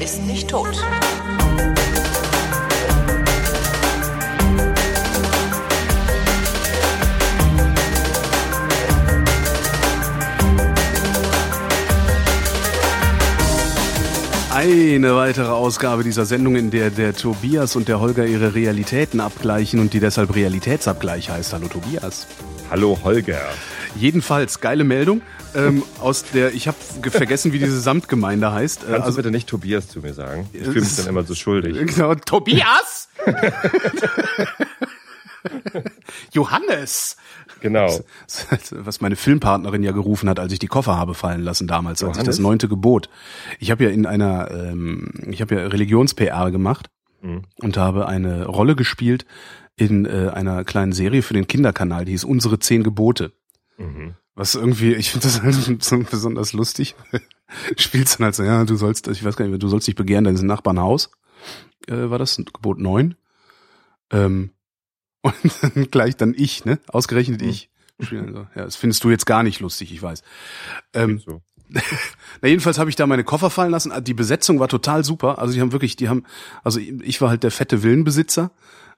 ist nicht tot. Eine weitere Ausgabe dieser Sendung, in der der Tobias und der Holger ihre Realitäten abgleichen und die deshalb Realitätsabgleich heißt. Hallo Tobias. Hallo Holger. Jedenfalls, geile Meldung ähm, aus der, ich habe vergessen, wie diese Samtgemeinde heißt. Äh, Kannst also, du bitte nicht Tobias zu mir sagen? Ich fühle mich dann immer so schuldig. Genau, Tobias! Johannes! Genau. Was meine Filmpartnerin ja gerufen hat, als ich die Koffer habe fallen lassen damals, als ich das neunte Gebot. Ich habe ja in einer, ähm, ich habe ja Religions-PR gemacht mhm. und habe eine Rolle gespielt in äh, einer kleinen Serie für den Kinderkanal, die hieß Unsere zehn Gebote. Mhm. Was irgendwie, ich finde das halt so besonders lustig. Spielst dann halt so, ja, du sollst, ich weiß gar nicht, du sollst dich begehren, dein Nachbarn Haus. Äh, war das Gebot neun? Ähm, und dann gleich dann ich, ne? Ausgerechnet mhm. ich. Ja, das findest du jetzt gar nicht lustig, ich weiß. Ähm, so. Na, jedenfalls habe ich da meine Koffer fallen lassen. Die Besetzung war total super. Also die haben wirklich, die haben, also ich war halt der fette Villenbesitzer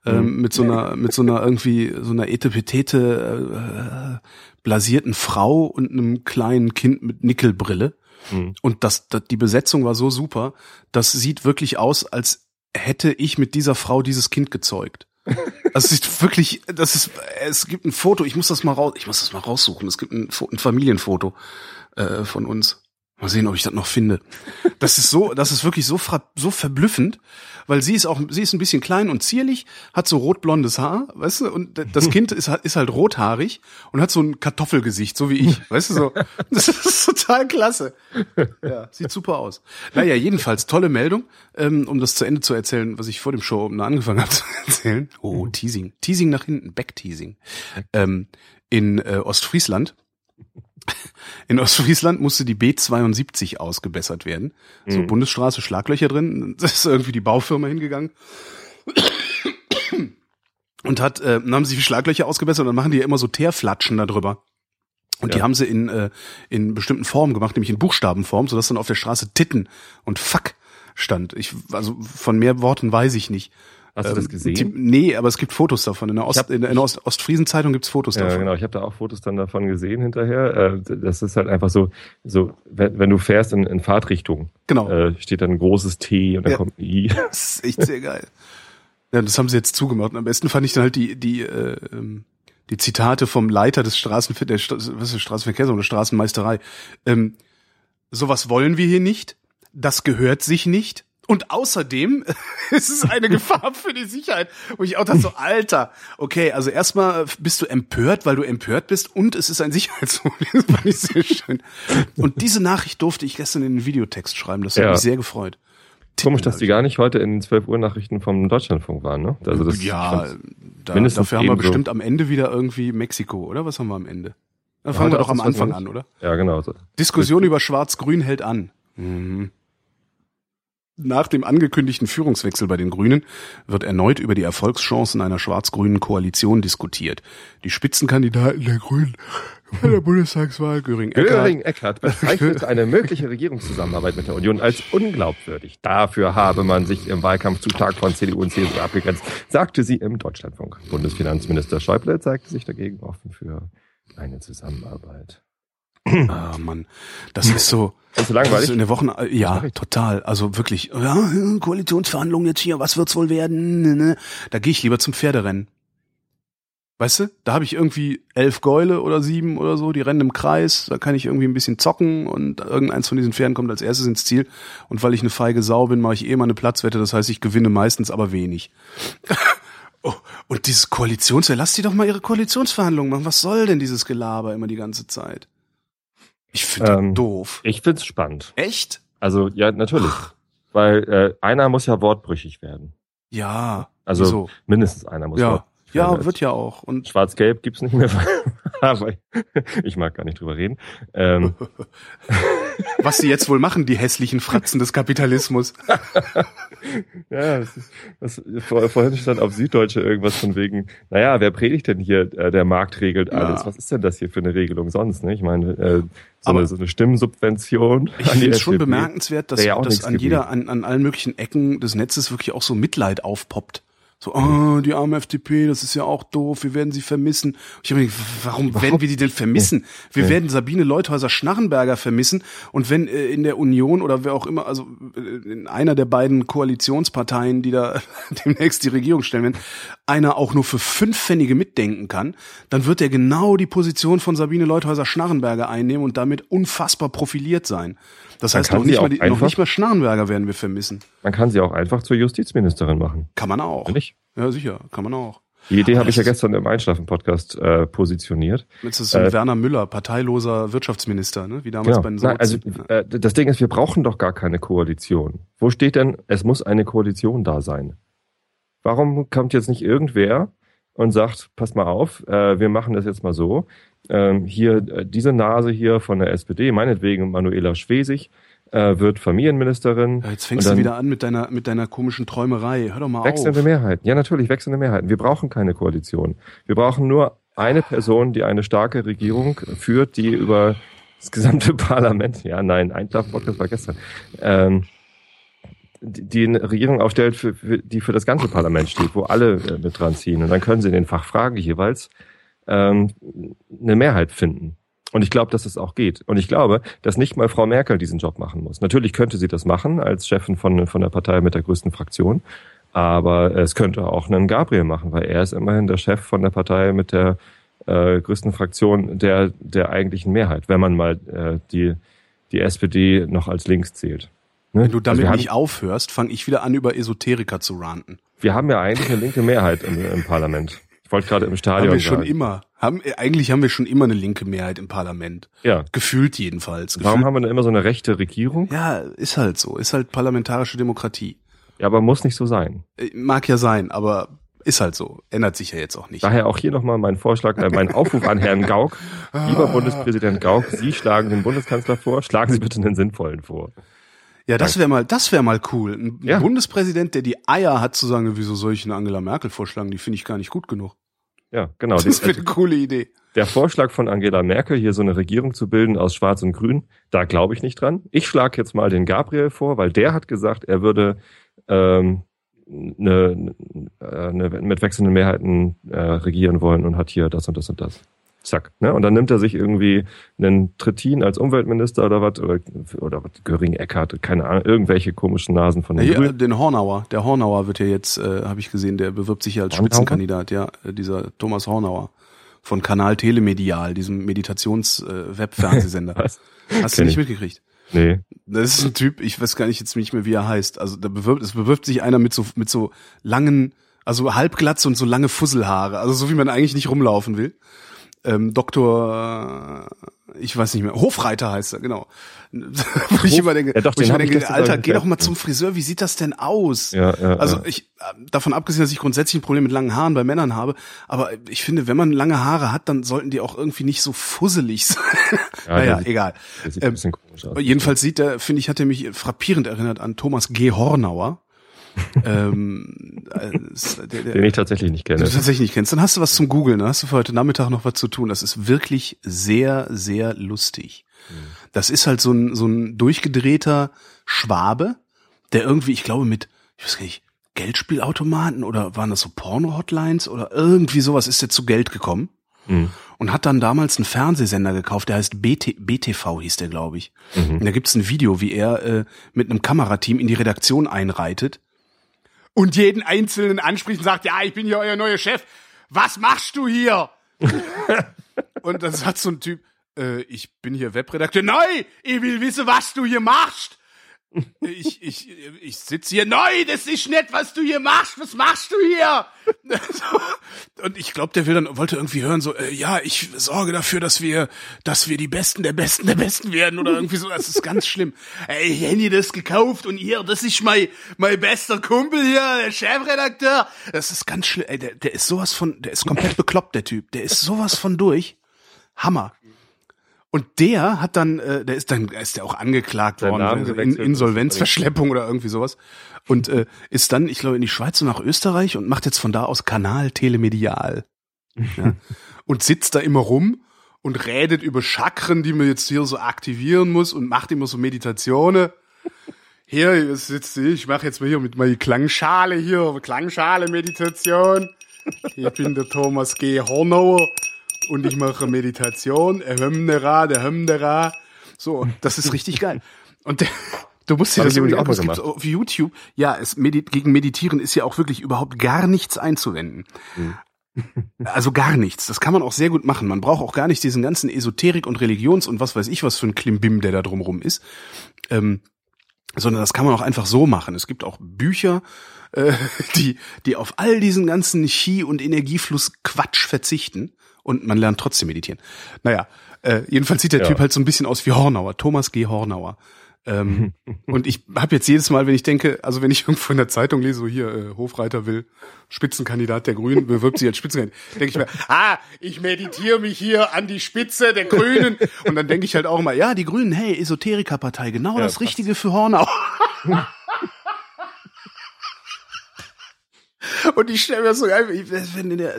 ähm, mhm. mit so einer, mit so einer irgendwie so einer etepetete äh, blasierten Frau und einem kleinen Kind mit Nickelbrille. Mhm. Und das, das, die Besetzung war so super. Das sieht wirklich aus, als hätte ich mit dieser Frau dieses Kind gezeugt. Also sieht wirklich, das ist, es gibt ein Foto, ich muss das mal raus, ich muss das mal raussuchen. Es gibt ein, ein Familienfoto äh, von uns. Mal sehen, ob ich das noch finde. Das ist so, das ist wirklich so, so verblüffend, weil sie ist auch, sie ist ein bisschen klein und zierlich, hat so rotblondes Haar, weißt du, und das Kind ist, ist halt rothaarig und hat so ein Kartoffelgesicht, so wie ich, weißt du, so. Das ist total klasse. Ja, sieht super aus. Naja, jedenfalls, tolle Meldung, ähm, um das zu Ende zu erzählen, was ich vor dem Show angefangen habe zu erzählen. Oh, Teasing. Teasing nach hinten, Backteasing. Ähm, in äh, Ostfriesland in Ostfriesland musste die B72 ausgebessert werden. Mhm. So Bundesstraße, Schlaglöcher drin. Das ist irgendwie die Baufirma hingegangen. Und hat, äh, dann haben sie die Schlaglöcher ausgebessert und dann machen die ja immer so Teerflatschen da drüber. Und ja. die haben sie in, äh, in bestimmten Formen gemacht, nämlich in Buchstabenform, sodass dann auf der Straße Titten und Fuck stand. Ich, also von mehr Worten weiß ich nicht. Hast du das ähm, gesehen? Die, nee, aber es gibt Fotos davon. In der, Ost, hab, in der Ost, Ostfriesen-Zeitung gibt's Fotos ja, davon. Ja, genau. Ich habe da auch Fotos dann davon gesehen hinterher. Äh, das ist halt einfach so, so wenn, wenn du fährst in, in Fahrtrichtung, genau. äh, steht dann ein großes T und dann ja. kommt ein I. Das ist echt sehr geil. Ja, das haben sie jetzt zugemacht. Und am besten fand ich dann halt die, die, äh, ähm, die Zitate vom Leiter des Straßenver der was ist Straßenverkehrs- oder Straßenmeisterei. Ähm, sowas wollen wir hier nicht. Das gehört sich nicht. Und außerdem ist es eine Gefahr für die Sicherheit, wo ich auch dachte so, Alter, okay, also erstmal bist du empört, weil du empört bist und es ist ein Sicherheitsproblem. Das fand ich sehr schön. Und diese Nachricht durfte ich gestern in den Videotext schreiben, das hat ja. mich sehr gefreut. Komisch, dass die gar nicht heute in den 12 Uhr Nachrichten vom Deutschlandfunk waren, ne? Also das ja, da, dafür haben wir bestimmt am Ende wieder irgendwie Mexiko, oder? Was haben wir am Ende? Dann fangen ja, wir doch am Anfang an, oder? Ja, genau. Diskussion über Schwarz-Grün hält an. Mhm. Nach dem angekündigten Führungswechsel bei den Grünen wird erneut über die Erfolgschancen einer schwarz-grünen Koalition diskutiert. Die Spitzenkandidaten der Grünen bei der Bundestagswahl, Göring Eckhardt, Göring Eckhardt bezeichnet eine mögliche Regierungszusammenarbeit mit der Union als unglaubwürdig. Dafür habe man sich im Wahlkampf zu stark von CDU und CSU abgegrenzt, sagte sie im Deutschlandfunk. Bundesfinanzminister Schäuble zeigte sich dagegen offen für eine Zusammenarbeit. Ah, Mann. Das ist so. Ist langweilig? Das ist in der Wochen, ja, total. Also wirklich, ja, Koalitionsverhandlungen jetzt hier, was wird's wohl werden? Ne, ne. Da gehe ich lieber zum Pferderennen. Weißt du, da habe ich irgendwie elf Gäule oder sieben oder so, die rennen im Kreis, da kann ich irgendwie ein bisschen zocken und irgendeins von diesen Pferden kommt als erstes ins Ziel. Und weil ich eine feige Sau bin, mache ich eh mal eine Platzwette, das heißt, ich gewinne meistens aber wenig. oh, und dieses Koalitions, lass die doch mal ihre Koalitionsverhandlungen machen. Was soll denn dieses Gelaber immer die ganze Zeit? Ich finde ähm, doof. Ich find's spannend. Echt? Also, ja, natürlich. Ach. Weil äh, einer muss ja wortbrüchig werden. Ja. Also wieso? mindestens einer muss ja. Ja, wird ja auch. Und Schwarz-Gelb gibt's nicht mehr. Aber ich mag gar nicht drüber reden. Ähm. Was sie jetzt wohl machen, die hässlichen Fratzen des Kapitalismus. ja, das ist, das, vor, vorhin stand auf Süddeutsche irgendwas von wegen, naja, wer predigt denn hier, äh, der Markt regelt alles? Ja. Was ist denn das hier für eine Regelung sonst? Ne? Ich meine, äh, so, eine, so eine Stimmensubvention. Ich finde es schon bemerkenswert, dass, ja dass an jeder, an, an allen möglichen Ecken des Netzes wirklich auch so Mitleid aufpoppt. So, oh, die arme FDP, das ist ja auch doof, wir werden sie vermissen. Ich habe gedacht, warum Überhaupt? werden wir die denn vermissen? Wir ja. werden Sabine Leuthäuser-Schnarrenberger vermissen und wenn äh, in der Union oder wer auch immer, also äh, in einer der beiden Koalitionsparteien, die da demnächst die Regierung stellen werden, einer auch nur für fünf Pfennige mitdenken kann, dann wird er genau die Position von Sabine Leuthäuser-Schnarrenberger einnehmen und damit unfassbar profiliert sein. Das heißt, noch nicht, mal die, noch nicht mal Schnarrenberger werden wir vermissen. Man kann sie auch einfach zur Justizministerin machen. Kann man auch. Nicht? Ja, sicher, kann man auch. Die Idee habe ich ja gestern im Einschlafen-Podcast äh, positioniert. Jetzt ist äh, Werner Müller, parteiloser Wirtschaftsminister, ne? wie damals genau. bei den Nein, Also äh, das Ding ist, wir brauchen doch gar keine Koalition. Wo steht denn, es muss eine Koalition da sein? Warum kommt jetzt nicht irgendwer und sagt, pass mal auf, äh, wir machen das jetzt mal so. Ähm, hier äh, diese Nase hier von der SPD, meinetwegen Manuela Schwesig, äh, wird Familienministerin. Ja, jetzt fängst du wieder an mit deiner mit deiner komischen Träumerei. Hör doch mal wechselnde auf. Wechselnde Mehrheiten. Ja, natürlich wechselnde Mehrheiten. Wir brauchen keine Koalition. Wir brauchen nur eine Person, die eine starke Regierung führt, die über das gesamte Parlament, ja, nein, Einklapp-Podcast war gestern, ähm, die eine Regierung aufstellt, für, für, die für das ganze Parlament steht, wo alle äh, mit dran ziehen. Und dann können sie in den Fachfragen jeweils ähm, eine Mehrheit finden. Und ich glaube, dass es auch geht. Und ich glaube, dass nicht mal Frau Merkel diesen Job machen muss. Natürlich könnte sie das machen als Chefin von, von der Partei mit der größten Fraktion. Aber es könnte auch einen Gabriel machen, weil er ist immerhin der Chef von der Partei mit der äh, größten Fraktion der, der eigentlichen Mehrheit, wenn man mal äh, die, die SPD noch als links zählt. Ne? Wenn du damit also nicht aufhörst, fange ich wieder an, über Esoteriker zu ranten. Wir haben ja eigentlich eine linke Mehrheit im, im Parlament. Ich wollte gerade im Stadion haben wir schon immer. Haben, eigentlich haben wir schon immer eine linke Mehrheit im Parlament. Ja. Gefühlt jedenfalls. Gefühlt. Warum haben wir denn immer so eine rechte Regierung? Ja, ist halt so. Ist halt parlamentarische Demokratie. Ja, aber muss nicht so sein. Äh, mag ja sein, aber ist halt so. Ändert sich ja jetzt auch nicht. Daher auch hier nochmal mein Vorschlag, äh, mein Aufruf an Herrn Gauck. Lieber Bundespräsident Gauck, Sie schlagen den Bundeskanzler vor, schlagen Sie bitte einen sinnvollen vor. Ja, das wäre mal, das wäre mal cool. Ein ja. Bundespräsident, der die Eier hat zu sagen, wieso soll ich eine Angela Merkel vorschlagen? Die finde ich gar nicht gut genug. Ja, genau. Das wäre eine coole Idee. Der Vorschlag von Angela Merkel, hier so eine Regierung zu bilden aus Schwarz und Grün, da glaube ich nicht dran. Ich schlage jetzt mal den Gabriel vor, weil der hat gesagt, er würde ähm, eine, eine, mit wechselnden Mehrheiten äh, regieren wollen und hat hier das und das und das zack. Ne? Und dann nimmt er sich irgendwie einen Trittin als Umweltminister oder was, oder, oder was, Göring Eckert, keine Ahnung, irgendwelche komischen Nasen von den ja, Grünen. Den Hornauer, der Hornauer wird ja jetzt, äh, habe ich gesehen, der bewirbt sich ja als Hornauer? Spitzenkandidat, ja, äh, dieser Thomas Hornauer von Kanal Telemedial, diesem Meditations-Webfernsehsender. Äh, Hast du nicht mitgekriegt? Nee. Das ist ein Typ, ich weiß gar nicht jetzt nicht mehr, wie er heißt. Also da bewirbt, es bewirbt sich einer mit so, mit so langen, also halbglatze und so lange Fusselhaare, also so wie man eigentlich nicht rumlaufen will ähm, Doktor, ich weiß nicht mehr, Hofreiter heißt er, genau. wo ich immer denke, ja, doch, wo ich immer denke Alter, geh doch mal zum Friseur, wie sieht das denn aus? Ja, ja, also ich, davon abgesehen, dass ich grundsätzlich ein Problem mit langen Haaren bei Männern habe, aber ich finde, wenn man lange Haare hat, dann sollten die auch irgendwie nicht so fusselig sein. Ja, naja, sieht, egal. Sieht ähm, jedenfalls sieht er, finde ich, hat er mich frappierend erinnert an Thomas G. Hornauer ähm, äh, der, der, Den ich tatsächlich nicht kenne. Den du tatsächlich nicht kennst. Dann hast du was zum Googeln. Dann hast du für heute Nachmittag noch was zu tun. Das ist wirklich sehr, sehr lustig. Mhm. Das ist halt so ein, so ein durchgedrehter Schwabe, der irgendwie, ich glaube, mit, ich weiß gar nicht, Geldspielautomaten oder waren das so Porno-Hotlines oder irgendwie sowas ist der zu Geld gekommen. Mhm. Und hat dann damals einen Fernsehsender gekauft, der heißt BT, BTV hieß der, glaube ich. Mhm. Und da gibt's ein Video, wie er äh, mit einem Kamerateam in die Redaktion einreitet und jeden Einzelnen anspricht und sagt, ja, ich bin hier euer neuer Chef. Was machst du hier? und dann sagt so ein Typ, äh, ich bin hier Webredakteur. Nein, ich will wissen, was du hier machst ich, ich, ich sitze hier neu, das ist nicht, was du hier machst, was machst du hier? und ich glaube, der will dann, wollte irgendwie hören, so, äh, ja, ich sorge dafür, dass wir, dass wir die Besten der Besten der Besten werden oder irgendwie so, das ist ganz schlimm. Ey, ich hätte das gekauft und hier, das ist mein, mein bester Kumpel hier, der Chefredakteur. Das ist ganz schlimm, ey, der, der ist sowas von, der ist komplett bekloppt, der Typ, der ist sowas von durch. Hammer. Und der hat dann, äh, der ist dann, ist der auch angeklagt worden, also in, Insolvenzverschleppung oder irgendwie sowas. Und äh, ist dann, ich glaube, in die Schweiz und nach Österreich und macht jetzt von da aus Kanal Telemedial. Ja? und sitzt da immer rum und redet über Chakren, die man jetzt hier so aktivieren muss und macht immer so Meditationen. Hier sitze ich, ich mache jetzt mal hier mit meiner Klangschale hier, Klangschale-Meditation. Ich bin der Thomas G. Hornauer und ich mache Meditation, Hymnera, der Hymnera. So, das ist richtig geil. Und der, du musst dir das übrigens auch es gibt auf YouTube. Ja, es medit gegen Meditieren ist ja auch wirklich überhaupt gar nichts einzuwenden. Mhm. Also gar nichts. Das kann man auch sehr gut machen. Man braucht auch gar nicht diesen ganzen Esoterik und Religions und was weiß ich was für ein Klimbim, der da drumrum ist. Ähm, sondern das kann man auch einfach so machen. Es gibt auch Bücher, äh, die, die auf all diesen ganzen Chi- und Energiefluss Quatsch verzichten und man lernt trotzdem meditieren. Naja, äh, jedenfalls sieht der ja. Typ halt so ein bisschen aus wie Hornauer, Thomas G. Hornauer. Ähm, und ich habe jetzt jedes Mal, wenn ich denke, also wenn ich irgendwo in der Zeitung lese, so hier, äh, Hofreiter will Spitzenkandidat der Grünen, bewirbt sich als Spitzenkandidat, denke ich mir, ah, ich meditiere mich hier an die Spitze der Grünen. Und dann denke ich halt auch mal, ja, die Grünen, hey, Esoterikerpartei, genau ja, das Richtige für Hornauer. Und ich stelle mir so geil, ich,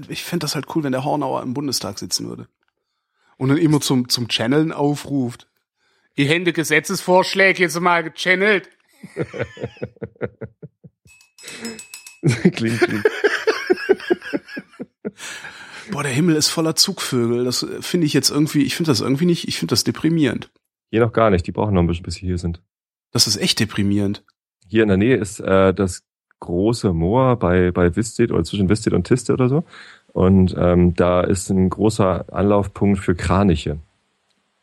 ich fände das halt cool, wenn der Hornauer im Bundestag sitzen würde. Und dann immer zum, zum Channeln aufruft. Die Hände Gesetzesvorschläge jetzt mal gechannelt. klingt, klingt. Boah, der Himmel ist voller Zugvögel. Das finde ich jetzt irgendwie, ich finde das irgendwie nicht, ich finde das deprimierend. Hier noch gar nicht, die brauchen noch ein bisschen, bis sie hier sind. Das ist echt deprimierend. Hier in der Nähe ist äh, das große Moor bei, bei Visted oder zwischen Visted und Tiste oder so. Und ähm, da ist ein großer Anlaufpunkt für Kraniche.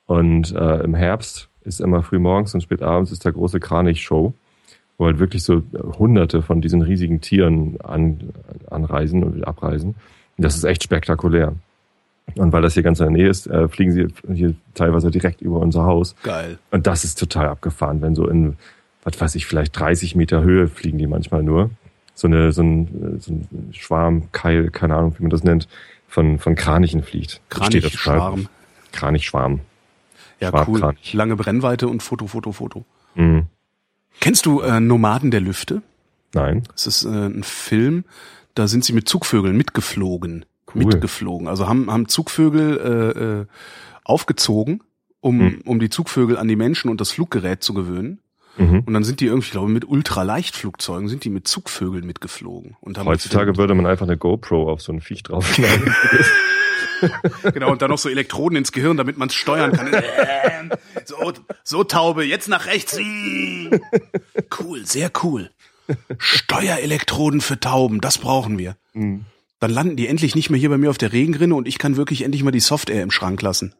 Und äh, im Herbst ist immer früh morgens und spät abends ist der große Kranich-Show, wo halt wirklich so hunderte von diesen riesigen Tieren an, anreisen und abreisen. Und das ist echt spektakulär. Und weil das hier ganz in der Nähe ist, äh, fliegen sie hier teilweise direkt über unser Haus. Geil. Und das ist total abgefahren, wenn so in was weiß ich, vielleicht 30 Meter Höhe fliegen die manchmal nur. So eine, so ein, so ein Schwarm, Keil, keine Ahnung, wie man das nennt, von, von Kranichen fliegt. Kranichschwarm. Kranichschwarm. Ja, cool. Kranich. Lange Brennweite und Foto, Foto, Foto. Mhm. Kennst du äh, Nomaden der Lüfte? Nein. Das ist äh, ein Film, da sind sie mit Zugvögeln mitgeflogen. Cool. Mitgeflogen. Also haben, haben Zugvögel äh, äh, aufgezogen, um, mhm. um die Zugvögel an die Menschen und das Fluggerät zu gewöhnen. Mhm. Und dann sind die irgendwie, ich glaube, mit Ultraleichtflugzeugen sind die mit Zugvögeln mitgeflogen. Und Heutzutage würde man einfach eine GoPro auf so ein Viech draufschneiden. genau, und dann noch so Elektroden ins Gehirn, damit man es steuern kann. so, so Taube, jetzt nach rechts. Cool, sehr cool. Steuerelektroden für Tauben, das brauchen wir. Mhm. Dann landen die endlich nicht mehr hier bei mir auf der Regenrinne und ich kann wirklich endlich mal die Software im Schrank lassen.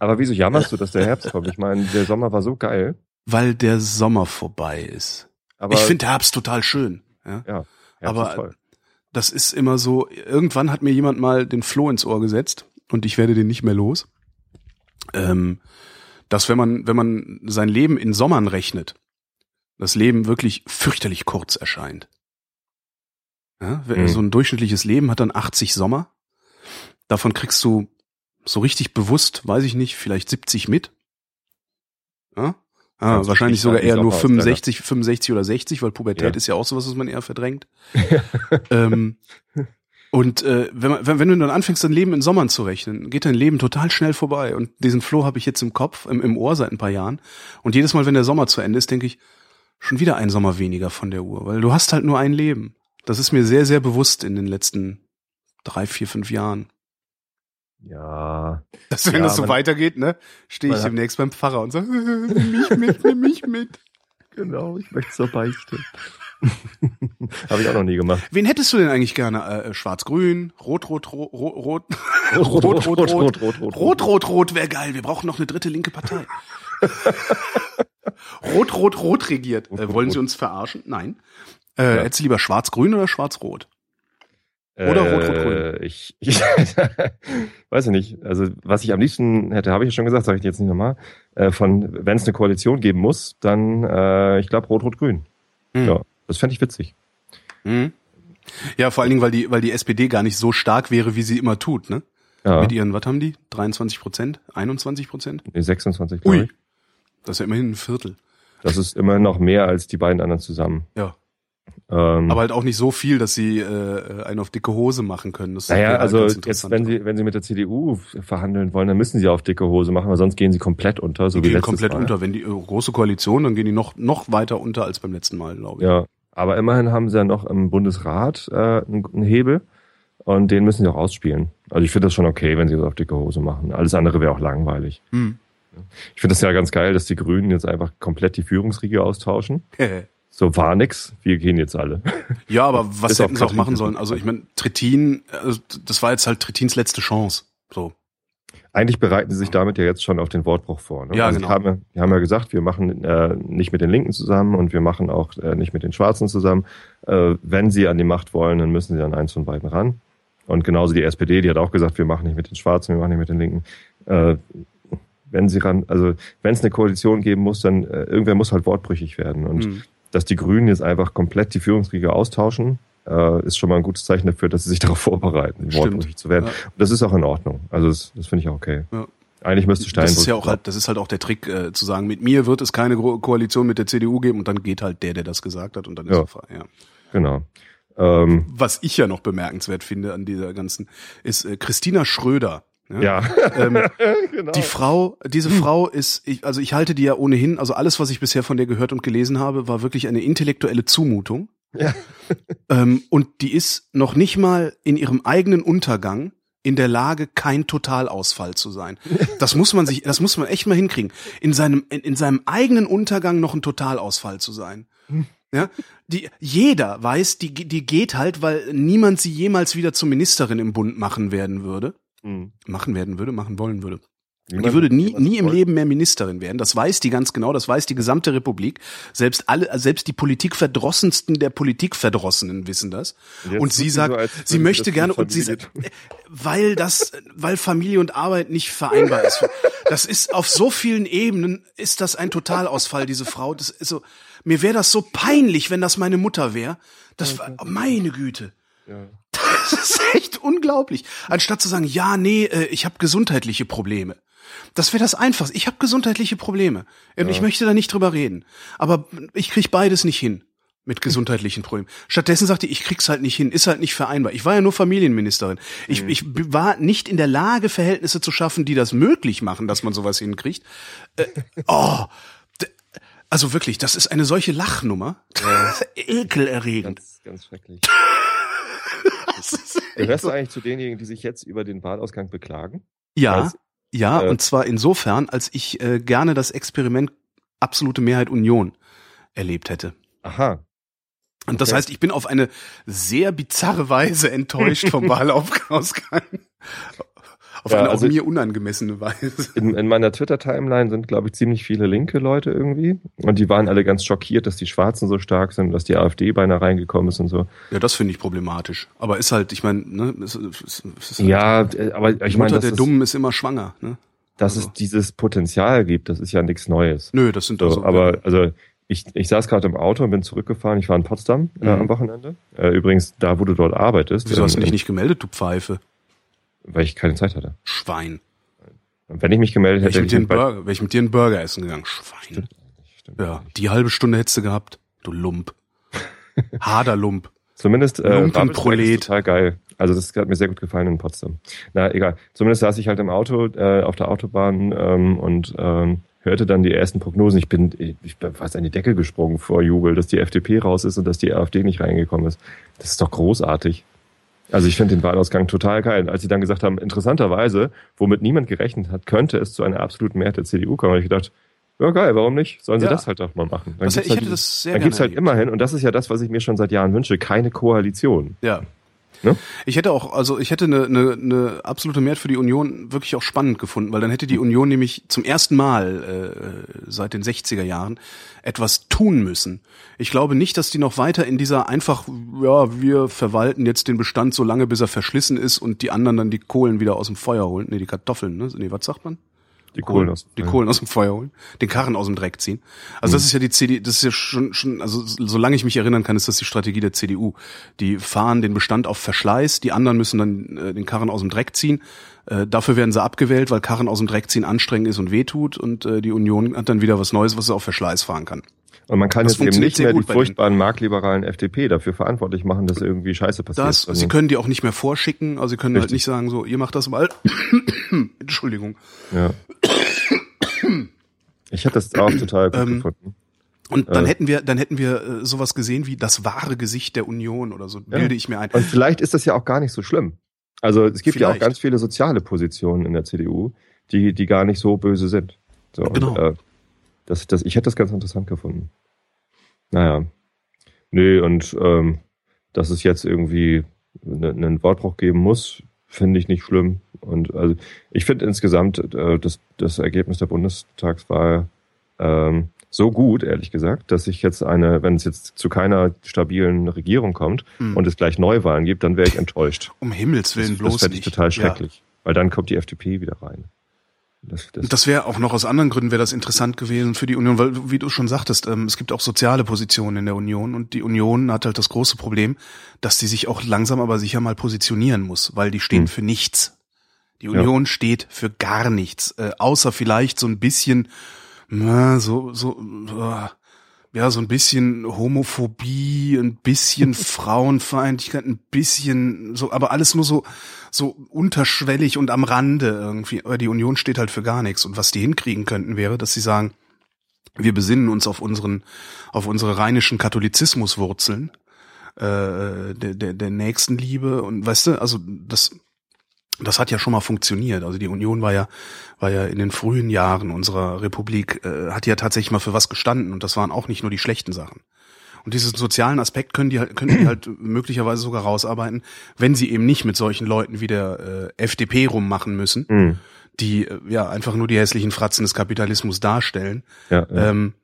Aber wieso jammerst du, dass der Herbst kommt? Ich meine, der Sommer war so geil weil der Sommer vorbei ist. Aber ich finde Herbst total schön. Ja, ja aber das ist immer so. Irgendwann hat mir jemand mal den Floh ins Ohr gesetzt und ich werde den nicht mehr los. Ähm, dass wenn man wenn man sein Leben in Sommern rechnet, das Leben wirklich fürchterlich kurz erscheint. Ja, mhm. So ein durchschnittliches Leben hat dann 80 Sommer. Davon kriegst du so richtig bewusst, weiß ich nicht, vielleicht 70 mit. Ja? Ah, wahrscheinlich sogar eher nur 65, 65 oder 60, weil Pubertät ja. ist ja auch sowas, was man eher verdrängt. ähm, und äh, wenn, man, wenn, wenn du dann anfängst, dein Leben in Sommern zu rechnen, geht dein Leben total schnell vorbei. Und diesen Flow habe ich jetzt im Kopf, im, im Ohr seit ein paar Jahren. Und jedes Mal, wenn der Sommer zu Ende ist, denke ich, schon wieder ein Sommer weniger von der Uhr, weil du hast halt nur ein Leben. Das ist mir sehr, sehr bewusst in den letzten drei, vier, fünf Jahren. Ja. Dass wenn ja, das so weitergeht, ne, stehe ich demnächst beim Pfarrer und sage, nimm mich mit, nimm mich mit. Genau, ich möchte zur Beichte. Habe ich auch noch nie gemacht. Wen hättest du denn eigentlich gerne? Äh, Schwarz-Grün, Rot, Rot, Rot, Rot, Rot, Rot, Rot, Rot, Rot, Rot, Rot, Rot, Rot, Rot wäre geil. Wir brauchen noch eine dritte linke Partei. Rot, Rot, Rot regiert. Äh, wollen Sie uns verarschen? Nein. Äh. Hättest du lieber Schwarz-Grün oder Schwarz-Rot? Oder äh, Rot-Rot-Grün? Ich, ich weiß ich nicht. Also was ich am liebsten hätte, habe ich ja schon gesagt, sage ich jetzt nicht nochmal. Äh, von wenn es eine Koalition geben muss, dann äh, ich glaube Rot-Rot-Grün. Hm. Ja, das fände ich witzig. Hm. Ja, vor allen Dingen, weil die, weil die SPD gar nicht so stark wäre, wie sie immer tut, ne? Ja. Mit ihren, was haben die? 23 Prozent? 21 Prozent? Nee, 26 Ui. Das ist ja immerhin ein Viertel. Das ist immerhin noch mehr als die beiden anderen zusammen. Ja. Ähm, aber halt auch nicht so viel, dass sie äh, einen auf dicke Hose machen können. Das naja, also jetzt, wenn sie, wenn sie mit der CDU verhandeln wollen, dann müssen sie auf dicke Hose machen, weil sonst gehen sie komplett unter. So die wie gehen komplett Mal. unter. Wenn die äh, große Koalition, dann gehen die noch, noch weiter unter als beim letzten Mal, glaube ich. Ja, aber immerhin haben sie ja noch im Bundesrat äh, einen Hebel und den müssen sie auch ausspielen. Also ich finde das schon okay, wenn sie das auf dicke Hose machen. Alles andere wäre auch langweilig. Hm. Ich finde das ja ganz geil, dass die Grünen jetzt einfach komplett die Führungsriege austauschen. so war nix, wir gehen jetzt alle. Ja, aber was hätten sie auch machen sollen? Also ich meine, Trittin, also das war jetzt halt Trittins letzte Chance. So. Eigentlich bereiten sie sich damit ja jetzt schon auf den Wortbruch vor. Ne? Ja, also genau. Die haben, die haben ja gesagt, wir machen äh, nicht mit den Linken zusammen und wir machen auch äh, nicht mit den Schwarzen zusammen. Äh, wenn sie an die Macht wollen, dann müssen sie an eins von beiden ran. Und genauso die SPD, die hat auch gesagt, wir machen nicht mit den Schwarzen, wir machen nicht mit den Linken. Äh, wenn sie ran, also wenn es eine Koalition geben muss, dann äh, irgendwer muss halt wortbrüchig werden. Und mhm. Dass die Grünen jetzt einfach komplett die Führungskriege austauschen, äh, ist schon mal ein gutes Zeichen dafür, dass sie sich darauf vorbereiten, wortbrüchig zu werden. Ja. Und das ist auch in Ordnung. Also das, das finde ich auch okay. Ja. Eigentlich müsste Steinbrück. Das ist ja auch halt, das ist halt auch der Trick, äh, zu sagen, mit mir wird es keine Koalition mit der CDU geben und dann geht halt der, der das gesagt hat und dann ist ja. er frei. Ja. Genau. Ähm, Was ich ja noch bemerkenswert finde an dieser ganzen, ist äh, Christina Schröder. Ja. ja. Ähm, genau. Die Frau, diese hm. Frau ist, ich, also ich halte die ja ohnehin, also alles, was ich bisher von der gehört und gelesen habe, war wirklich eine intellektuelle Zumutung. Ja. ähm, und die ist noch nicht mal in ihrem eigenen Untergang in der Lage, kein Totalausfall zu sein. Das muss man sich, das muss man echt mal hinkriegen. In seinem, in, in seinem eigenen Untergang noch ein Totalausfall zu sein. Hm. Ja, die, jeder weiß, die, die geht halt, weil niemand sie jemals wieder zur Ministerin im Bund machen werden würde. Mhm. Machen werden würde, machen wollen würde. Niemand, die würde nie, nie im Leben mehr Ministerin werden. Das weiß die ganz genau. Das weiß die gesamte Republik. Selbst alle, selbst die Politikverdrossensten der Politikverdrossenen wissen das. Und, und sie sagt, so, sie möchte gerne und sie, sagt, weil das, weil Familie und Arbeit nicht vereinbar ist. Das ist auf so vielen Ebenen ist das ein Totalausfall, diese Frau. Das ist so, mir wäre das so peinlich, wenn das meine Mutter wäre. Das war, meine Güte. Ja. Das ist echt unglaublich. Anstatt zu sagen, ja, nee, äh, ich habe gesundheitliche Probleme. Das wäre das Einfachste. Ich habe gesundheitliche Probleme. Und ja. ich möchte da nicht drüber reden. Aber ich krieg beides nicht hin mit gesundheitlichen Problemen. Stattdessen sagte ich, ich krieg's halt nicht hin, ist halt nicht vereinbar. Ich war ja nur Familienministerin. Ich, mhm. ich war nicht in der Lage, Verhältnisse zu schaffen, die das möglich machen, dass man sowas hinkriegt. Äh, oh, also wirklich, das ist eine solche Lachnummer. Ja. Ekelerregend. Ganz, ganz schrecklich. Gehörst du eigentlich zu denjenigen, die sich jetzt über den Wahlausgang beklagen? Ja, Weil's, ja, äh, und zwar insofern, als ich äh, gerne das Experiment absolute Mehrheit Union erlebt hätte. Aha. Und das okay. heißt, ich bin auf eine sehr bizarre Weise enttäuscht vom Wahlausgang. Auf ja, eine also mir unangemessene Weise. In, in meiner Twitter-Timeline sind, glaube ich, ziemlich viele linke Leute irgendwie. Und die waren alle ganz schockiert, dass die Schwarzen so stark sind, dass die AfD beinahe reingekommen ist und so. Ja, das finde ich problematisch. Aber ist halt, ich meine, ne, ist, ist, ist halt ja, aber ich meine, der Dummen ist immer schwanger. Ne? Dass also. es dieses Potenzial gibt, das ist ja nichts Neues. Nö, das sind doch so. Aber also ich, ich saß gerade im Auto und bin zurückgefahren. Ich war in Potsdam äh, mhm. am Wochenende. Äh, übrigens, da wo du dort arbeitest. Wieso hast du dich nicht gemeldet, du Pfeife? Weil ich keine Zeit hatte. Schwein. Und wenn ich mich gemeldet hätte, wäre ich, mit dir einen Burger, wäre ich mit dir einen Burger essen gegangen. Schwein. Stimmt, stimmt ja, die halbe Stunde hättest du gehabt. Du Lump. Haderlump. Zumindest äh, Lumpenprolet. total geil. Also das hat mir sehr gut gefallen in Potsdam. Na egal. Zumindest saß ich halt im Auto äh, auf der Autobahn ähm, und ähm, hörte dann die ersten Prognosen. Ich bin, ich bin fast an die Decke gesprungen vor Jubel, dass die FDP raus ist und dass die AfD nicht reingekommen ist. Das ist doch großartig. Also ich finde den Wahlausgang total geil. Als sie dann gesagt haben, interessanterweise, womit niemand gerechnet hat, könnte es zu einer absoluten Mehrheit der CDU kommen, habe ich gedacht, ja geil, warum nicht? Sollen sie ja. das halt auch mal machen. Dann gibt's ich halt, halt immerhin, und das ist ja das, was ich mir schon seit Jahren wünsche, keine Koalition. Ja. Ne? Ich hätte auch, also ich hätte eine, eine, eine absolute Mehrheit für die Union wirklich auch spannend gefunden, weil dann hätte die Union nämlich zum ersten Mal äh, seit den 60er Jahren etwas tun müssen. Ich glaube nicht, dass die noch weiter in dieser einfach, ja, wir verwalten jetzt den Bestand so lange, bis er verschlissen ist und die anderen dann die Kohlen wieder aus dem Feuer holen. Nee, die Kartoffeln, ne? Nee, was sagt man? Die Kohlen, aus, die Kohlen aus dem Feuer holen, den Karren aus dem Dreck ziehen. Also mhm. das ist ja die CDU, das ist ja schon, schon, also solange ich mich erinnern kann, ist das die Strategie der CDU. Die fahren den Bestand auf Verschleiß, die anderen müssen dann äh, den Karren aus dem Dreck ziehen. Äh, dafür werden sie abgewählt, weil Karren aus dem Dreck ziehen anstrengend ist und wehtut und äh, die Union hat dann wieder was Neues, was sie auf Verschleiß fahren kann. Und man kann das jetzt eben nicht mehr die furchtbaren marktliberalen FDP dafür verantwortlich machen, dass irgendwie Scheiße passiert. Das, sie können die auch nicht mehr vorschicken, also sie können halt Richtig. halt nicht sagen, so, ihr macht das mal. Entschuldigung. Ja. Ich hätte das auch total gut ähm, gefunden. Und dann äh, hätten wir, dann hätten wir äh, sowas gesehen wie das wahre Gesicht der Union oder so, bilde ja. ich mir ein. Und vielleicht ist das ja auch gar nicht so schlimm. Also es gibt vielleicht. ja auch ganz viele soziale Positionen in der CDU, die, die gar nicht so böse sind. So, genau. Und, äh, das, das, ich hätte das ganz interessant gefunden. Naja. Nö, und ähm, dass es jetzt irgendwie einen ne, Wortbruch geben muss, finde ich nicht schlimm. Und also ich finde insgesamt äh, das, das Ergebnis der Bundestagswahl ähm, so gut, ehrlich gesagt, dass ich jetzt eine, wenn es jetzt zu keiner stabilen Regierung kommt hm. und es gleich Neuwahlen gibt, dann wäre ich enttäuscht. Um Himmels Willen das, bloß Das fände ich total schrecklich, ja. weil dann kommt die FDP wieder rein. Das, das, das wäre auch noch aus anderen Gründen wäre das interessant gewesen für die Union, weil wie du schon sagtest, ähm, es gibt auch soziale Positionen in der Union und die Union hat halt das große Problem, dass sie sich auch langsam aber sicher mal positionieren muss, weil die stehen hm. für nichts. Die Union ja. steht für gar nichts, äh, außer vielleicht so ein bisschen, na, so so. Uh, ja, so ein bisschen Homophobie, ein bisschen Frauenfeindlichkeit, ein bisschen so, aber alles nur so, so unterschwellig und am Rande irgendwie. Aber die Union steht halt für gar nichts. Und was die hinkriegen könnten, wäre, dass sie sagen, wir besinnen uns auf unseren, auf unsere rheinischen Katholizismuswurzeln, äh, der, der, der Nächstenliebe und weißt du, also das, das hat ja schon mal funktioniert. Also die Union war ja, war ja in den frühen Jahren unserer Republik, äh, hat ja tatsächlich mal für was gestanden und das waren auch nicht nur die schlechten Sachen. Und diesen sozialen Aspekt können die halt, können die halt möglicherweise sogar rausarbeiten, wenn sie eben nicht mit solchen Leuten wie der äh, FDP rummachen müssen, mhm. die äh, ja einfach nur die hässlichen Fratzen des Kapitalismus darstellen. Ja, ja. Ähm,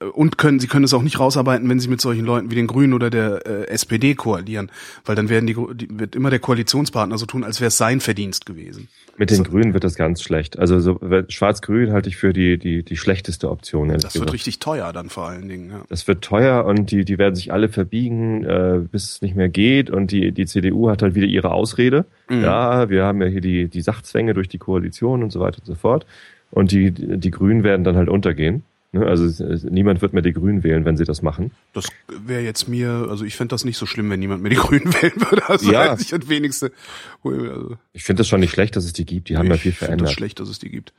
und können, sie können es auch nicht rausarbeiten, wenn sie mit solchen Leuten wie den Grünen oder der äh, SPD koalieren, weil dann werden die, die wird immer der Koalitionspartner so tun, als wäre es sein Verdienst gewesen. Mit den so. Grünen wird das ganz schlecht. Also so, Schwarz-Grün halte ich für die die die schlechteste Option. Das gesagt. wird richtig teuer dann vor allen Dingen. Ja. Das wird teuer und die die werden sich alle verbiegen, äh, bis es nicht mehr geht und die die CDU hat halt wieder ihre Ausrede. Mhm. Ja, wir haben ja hier die die Sachzwänge durch die Koalition und so weiter und so fort. Und die die Grünen werden dann halt untergehen. Ne? Also niemand wird mehr die Grünen wählen, wenn sie das machen. Das wäre jetzt mir, also ich fände das nicht so schlimm, wenn niemand mehr die Grünen wählen würde. Also ja. ich das wenigste. Also ich finde das schon nicht schlecht, dass es die gibt. Die haben ja viel verändert. Ich finde das schlecht, dass es die gibt.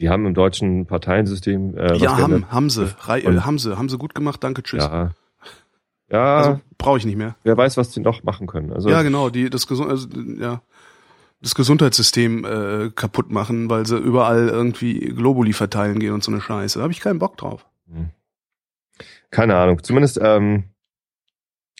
Die haben im deutschen Parteiensystem. Äh, ja, haben, haben sie, Rei äh, haben sie, haben sie gut gemacht. Danke, tschüss. Ja. Ja. Also brauche ich nicht mehr. Wer weiß, was die noch machen können. Also ja, genau. Die das gesund, also, ja das Gesundheitssystem äh, kaputt machen, weil sie überall irgendwie Globuli verteilen gehen und so eine Scheiße. Da habe ich keinen Bock drauf. Hm. Keine Ahnung. Zumindest, ähm,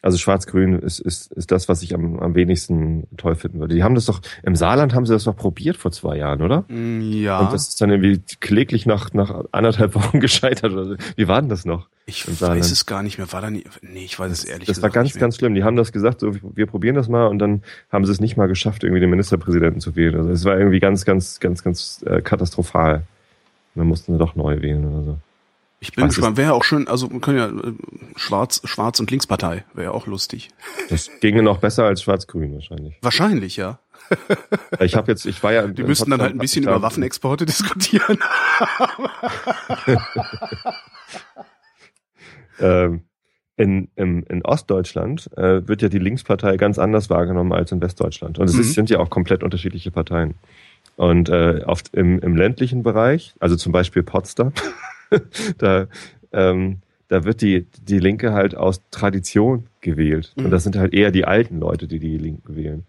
also Schwarz-Grün ist, ist, ist das, was ich am, am wenigsten toll finden würde. Die haben das doch, im Saarland haben sie das doch probiert vor zwei Jahren, oder? Mm, ja. Und das ist dann irgendwie kläglich nach, nach anderthalb Wochen gescheitert. Oder so. Wie war denn das noch? Ich weiß es gar nicht mehr. War da nie, nee, ich weiß es ehrlich das gesagt. Das war ganz, ganz schlimm. Die haben das gesagt, so, wir probieren das mal und dann haben sie es nicht mal geschafft, irgendwie den Ministerpräsidenten zu wählen. Also es war irgendwie ganz, ganz, ganz, ganz äh, katastrophal. Und dann mussten sie doch neu wählen oder so. Ich bin gespannt. Wäre auch schön, also man können ja äh, Schwarz, Schwarz und Linkspartei wäre ja auch lustig. Das ginge noch besser als Schwarz-Grün wahrscheinlich. Wahrscheinlich, ja. Ich habe jetzt, ich war ja. Die müssten dann halt ein bisschen über Waffenexporte diskutieren. ähm, in, in, in Ostdeutschland äh, wird ja die Linkspartei ganz anders wahrgenommen als in Westdeutschland. Und es mhm. sind ja auch komplett unterschiedliche Parteien. Und äh, oft im, im ländlichen Bereich, also zum Beispiel Potsdam, da, ähm, da wird die, die Linke halt aus Tradition gewählt. Mhm. Und das sind halt eher die alten Leute, die die Linken wählen.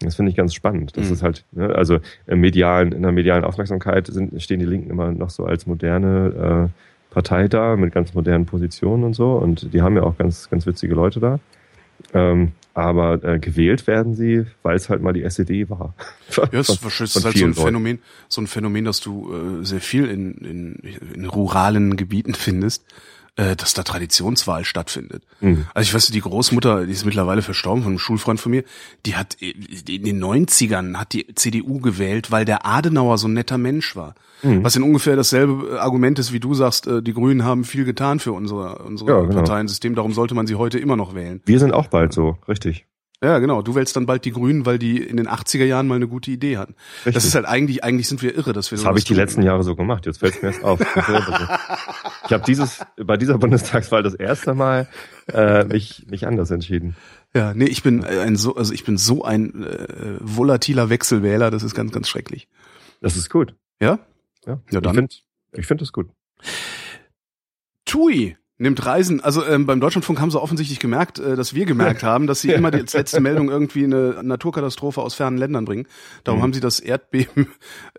Das finde ich ganz spannend. Das mhm. ist halt, ne, also im medialen, in der medialen Aufmerksamkeit sind, stehen die Linken immer noch so als moderne äh, Partei da mit ganz modernen Positionen und so. Und die haben ja auch ganz, ganz witzige Leute da. Ähm, aber äh, gewählt werden sie, weil es halt mal die SED war. ja, es ist wahrscheinlich halt so ein Phänomen, so ein Phänomen, dass du äh, sehr viel in, in, in ruralen Gebieten findest. Äh, dass da Traditionswahl stattfindet. Mhm. Also ich weiß, die Großmutter, die ist mittlerweile verstorben von einem Schulfreund von mir, die hat in den 90ern hat die CDU gewählt, weil der Adenauer so ein netter Mensch war. Mhm. Was in ungefähr dasselbe Argument ist, wie du sagst, äh, die Grünen haben viel getan für unser, unser ja, genau. Parteiensystem, darum sollte man sie heute immer noch wählen. Wir sind auch bald so, richtig. Ja, genau. Du wählst dann bald die Grünen, weil die in den 80er Jahren mal eine gute Idee hatten. Richtig. Das ist halt eigentlich, eigentlich sind wir irre, dass wir das. Das habe ich die letzten Jahre so gemacht. Jetzt fällt mir erst auf. ich habe dieses bei dieser Bundestagswahl das erste Mal äh, mich mich anders entschieden. Ja, nee, ich bin ein so, also ich bin so ein äh, volatiler Wechselwähler. Das ist ganz, ganz schrecklich. Das ist gut. Ja. Ja. ja dann. Ich finde, ich finde das gut. Tui nimmt Reisen, also ähm, beim Deutschlandfunk haben sie offensichtlich gemerkt, äh, dass wir gemerkt haben, dass sie immer die letzte Meldung irgendwie eine Naturkatastrophe aus fernen Ländern bringen. Darum mhm. haben sie das Erdbeben,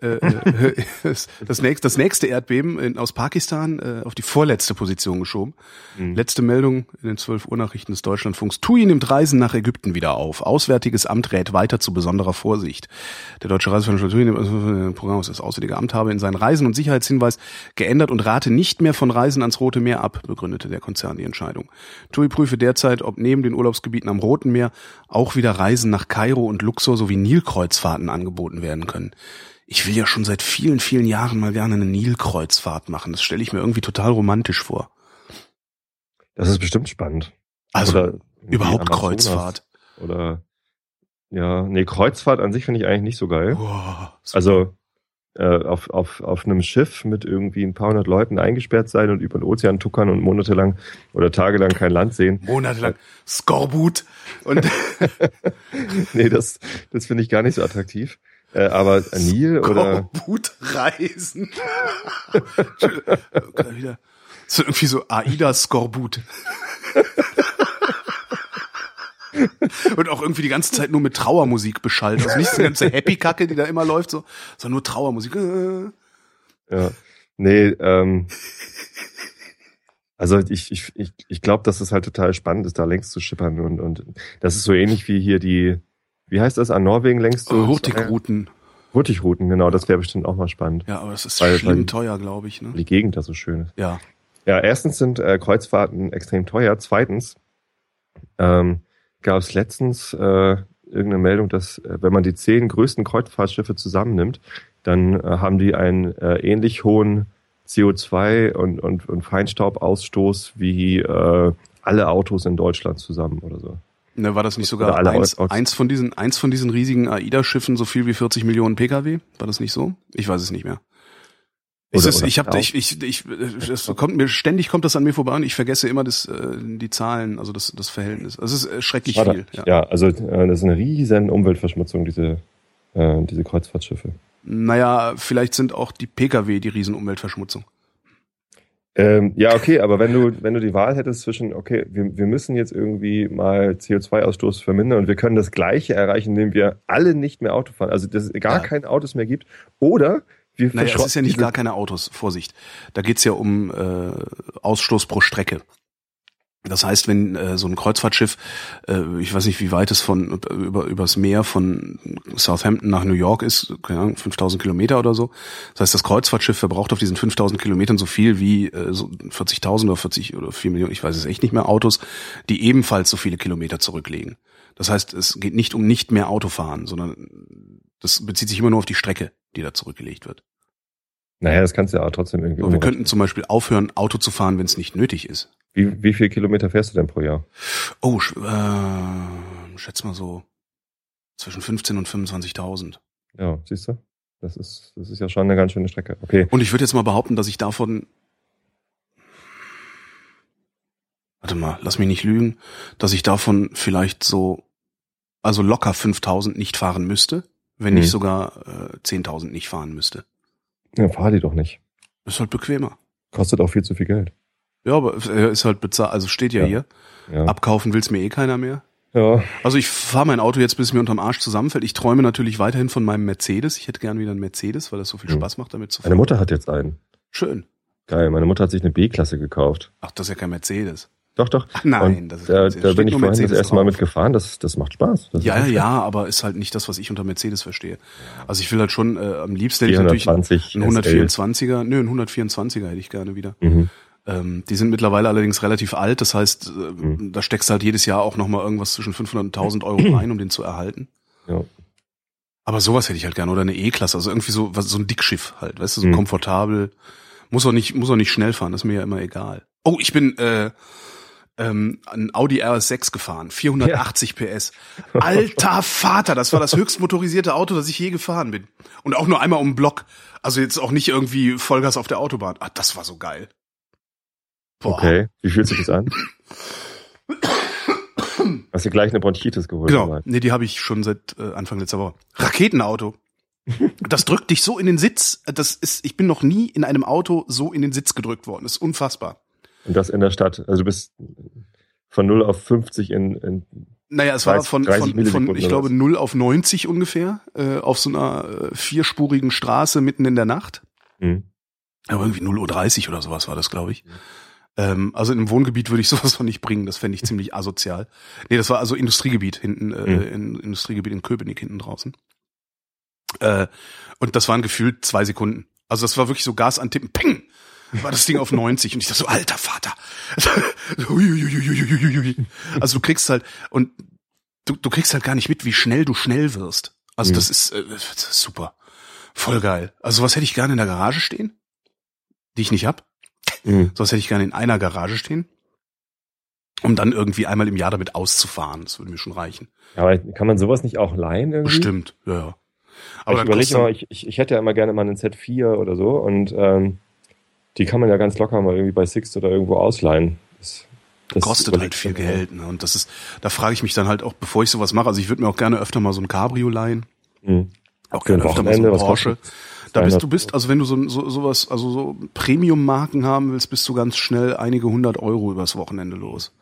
äh, äh, das, nächste, das nächste Erdbeben in, aus Pakistan äh, auf die vorletzte Position geschoben. Mhm. Letzte Meldung in den 12 Uhr Nachrichten des Deutschlandfunks. TUI nimmt Reisen nach Ägypten wieder auf. Auswärtiges Amt rät weiter zu besonderer Vorsicht. Der deutsche Reiseveranstalter TUI nimmt also, Programm aus das Auswärtige Amt habe in seinen Reisen- und Sicherheitshinweis geändert und rate nicht mehr von Reisen ans Rote Meer ab, begründet begründete der Konzern die Entscheidung. TUI prüfe derzeit, ob neben den Urlaubsgebieten am Roten Meer auch wieder Reisen nach Kairo und Luxor sowie Nilkreuzfahrten angeboten werden können. Ich will ja schon seit vielen, vielen Jahren mal gerne eine Nilkreuzfahrt machen. Das stelle ich mir irgendwie total romantisch vor. Das ist bestimmt spannend. Also überhaupt Kreuzfahrt. Oder ja, nee, Kreuzfahrt an sich finde ich eigentlich nicht so geil. Boah, also auf, auf, auf einem Schiff mit irgendwie ein paar hundert Leuten eingesperrt sein und über den Ozean tuckern und monatelang oder tagelang kein Land sehen. Monatelang Skorbut und nee, das, das finde ich gar nicht so attraktiv. Äh, aber Nil oder Skorbut reisen. wieder so irgendwie so Aida Skorbut. Und auch irgendwie die ganze Zeit nur mit Trauermusik beschallt. Also nicht die ganze Happy-Kacke, die da immer läuft, so, sondern nur Trauermusik. Ja. Nee, ähm, also ich, ich, ich, ich glaube, dass es halt total spannend ist, da längs zu schippern und, und das ist so ähnlich wie hier die, wie heißt das, an Norwegen längst so? Hurtigrouten. Hurtigrouten, genau, das wäre bestimmt auch mal spannend. Ja, aber das ist weil, schlimm weil teuer, glaube ich. Ne? Die Gegend da so schön ist. Ja. Ja, erstens sind äh, Kreuzfahrten extrem teuer. Zweitens, ähm, gab es letztens äh, irgendeine Meldung, dass äh, wenn man die zehn größten Kreuzfahrtschiffe zusammennimmt, dann äh, haben die einen äh, ähnlich hohen CO2 und, und, und Feinstaubausstoß wie äh, alle Autos in Deutschland zusammen oder so. Ne, war das nicht sogar eins, eins von diesen eins von diesen riesigen AIDA-Schiffen so viel wie 40 Millionen Pkw? War das nicht so? Ich weiß es nicht mehr. Oder, ist, oder ich habe ich, ich, ich das kommt mir ständig kommt das an mir vorbei und ich vergesse immer das äh, die Zahlen, also das das Verhältnis. Also es ist äh, schrecklich Warte, viel. Ja. ja, also äh, das ist eine riesen Umweltverschmutzung diese äh, diese Kreuzfahrtschiffe. Naja, vielleicht sind auch die PKW die riesen Umweltverschmutzung. Ähm, ja, okay, aber wenn du, wenn du die Wahl hättest zwischen, okay, wir, wir müssen jetzt irgendwie mal CO2-Ausstoß vermindern und wir können das Gleiche erreichen, indem wir alle nicht mehr Auto fahren, also dass es gar ja. keine Autos mehr gibt, oder wir naja, es ist ja nicht gar keine Autos, Vorsicht. Da geht's ja um äh, Ausstoß pro Strecke. Das heißt, wenn äh, so ein Kreuzfahrtschiff, äh, ich weiß nicht, wie weit es von über übers Meer von Southampton nach New York ist, keine Ahnung, 5000 Kilometer oder so. Das heißt, das Kreuzfahrtschiff verbraucht auf diesen 5000 Kilometern so viel wie äh, so 40.000 oder 40 oder 4 Millionen, ich weiß es echt nicht mehr, Autos, die ebenfalls so viele Kilometer zurücklegen. Das heißt, es geht nicht um nicht mehr Autofahren, sondern das bezieht sich immer nur auf die Strecke, die da zurückgelegt wird. Naja, das kannst du ja auch trotzdem irgendwie. Aber wir könnten zum Beispiel aufhören, Auto zu fahren, wenn es nicht nötig ist. Wie, wie viel Kilometer fährst du denn pro Jahr? Oh, äh, schätz mal so zwischen 15 und 25.000. Ja, siehst du? Das ist, das ist ja schon eine ganz schöne Strecke. Okay. Und ich würde jetzt mal behaupten, dass ich davon, warte mal, lass mich nicht lügen, dass ich davon vielleicht so, also locker 5000 nicht fahren müsste, wenn hm. nicht sogar äh, 10.000 nicht fahren müsste. Ja, fahr die doch nicht. Ist halt bequemer. Kostet auch viel zu viel Geld. Ja, aber er ist halt bezahlt, also steht ja, ja. hier. Ja. Abkaufen will's mir eh keiner mehr. Ja. Also ich fahre mein Auto jetzt, bis es mir unterm Arsch zusammenfällt. Ich träume natürlich weiterhin von meinem Mercedes. Ich hätte gern wieder einen Mercedes, weil das so viel hm. Spaß macht, damit zu fahren. Meine Mutter hat jetzt einen. Schön. Geil, meine Mutter hat sich eine B-Klasse gekauft. Ach, das ist ja kein Mercedes. Doch, doch. Ach, nein, das ist da, da bin ich vorhin Mercedes das erste Mal mitgefahren. Das, das macht Spaß. Das ja, ja, aber ist halt nicht das, was ich unter Mercedes verstehe. Also ich will halt schon äh, am liebsten hätte ich natürlich einen 124er, nö, einen 124er hätte ich gerne wieder. Mhm. Ähm, die sind mittlerweile allerdings relativ alt, das heißt, äh, mhm. da steckst du halt jedes Jahr auch nochmal irgendwas zwischen 500 und 1000 Euro rein, um den zu erhalten. Ja. Aber sowas hätte ich halt gerne oder eine E-Klasse, also irgendwie so was so ein Dickschiff halt, weißt du, so mhm. komfortabel. Muss auch nicht muss auch nicht schnell fahren, das ist mir ja immer egal. Oh, ich bin äh, ähm, ein Audi RS6 gefahren, 480 ja. PS. Alter Vater, das war das höchst motorisierte Auto, das ich je gefahren bin. Und auch nur einmal um den Block. Also jetzt auch nicht irgendwie Vollgas auf der Autobahn. Ah, das war so geil. Boah. Okay, wie fühlt sich das an? Hast du gleich eine Bronchitis geholt? Genau, nee, die habe ich schon seit äh, Anfang letzter Woche. Raketenauto. Das drückt dich so in den Sitz. Das ist, ich bin noch nie in einem Auto so in den Sitz gedrückt worden. Das ist unfassbar. Und das in der Stadt. Also du bist von 0 auf 50 in, in naja, es 30, war von, von, von ich glaube, 0 auf 90 ungefähr, äh, auf so einer äh, vierspurigen Straße mitten in der Nacht. Mhm. Aber irgendwie 0.30 Uhr oder sowas war das, glaube ich. Mhm. Ähm, also in einem Wohngebiet würde ich sowas noch nicht bringen, das fände ich ziemlich asozial. Nee, das war also Industriegebiet hinten, äh, mhm. in Industriegebiet in Köpenick hinten draußen. Äh, und das waren gefühlt zwei Sekunden. Also das war wirklich so Gas antippen, ping! War das Ding auf 90 und ich dachte so, alter Vater. also du kriegst halt, und du, du kriegst halt gar nicht mit, wie schnell du schnell wirst. Also mhm. das, ist, äh, das ist super. Voll geil. Also was hätte ich gerne in der Garage stehen, die ich nicht hab. Mhm. Sowas hätte ich gerne in einer Garage stehen, um dann irgendwie einmal im Jahr damit auszufahren. Das würde mir schon reichen. Aber kann man sowas nicht auch leihen irgendwie? Bestimmt, ja, ja. Aber ich überlege mal, ich, ich, ich hätte ja immer gerne mal einen Z4 oder so und ähm, die kann man ja ganz locker mal irgendwie bei Sixt oder irgendwo ausleihen. Das, das kostet halt viel Geld. Ne? Und das ist, da frage ich mich dann halt auch, bevor ich sowas mache, also ich würde mir auch gerne öfter mal so ein Cabrio leihen. Mhm. Auch gerne öfter mal so ein Porsche. Da bist du bist, also wenn du so, so sowas, also so Premium-Marken haben willst, bist du ganz schnell einige hundert Euro übers Wochenende los.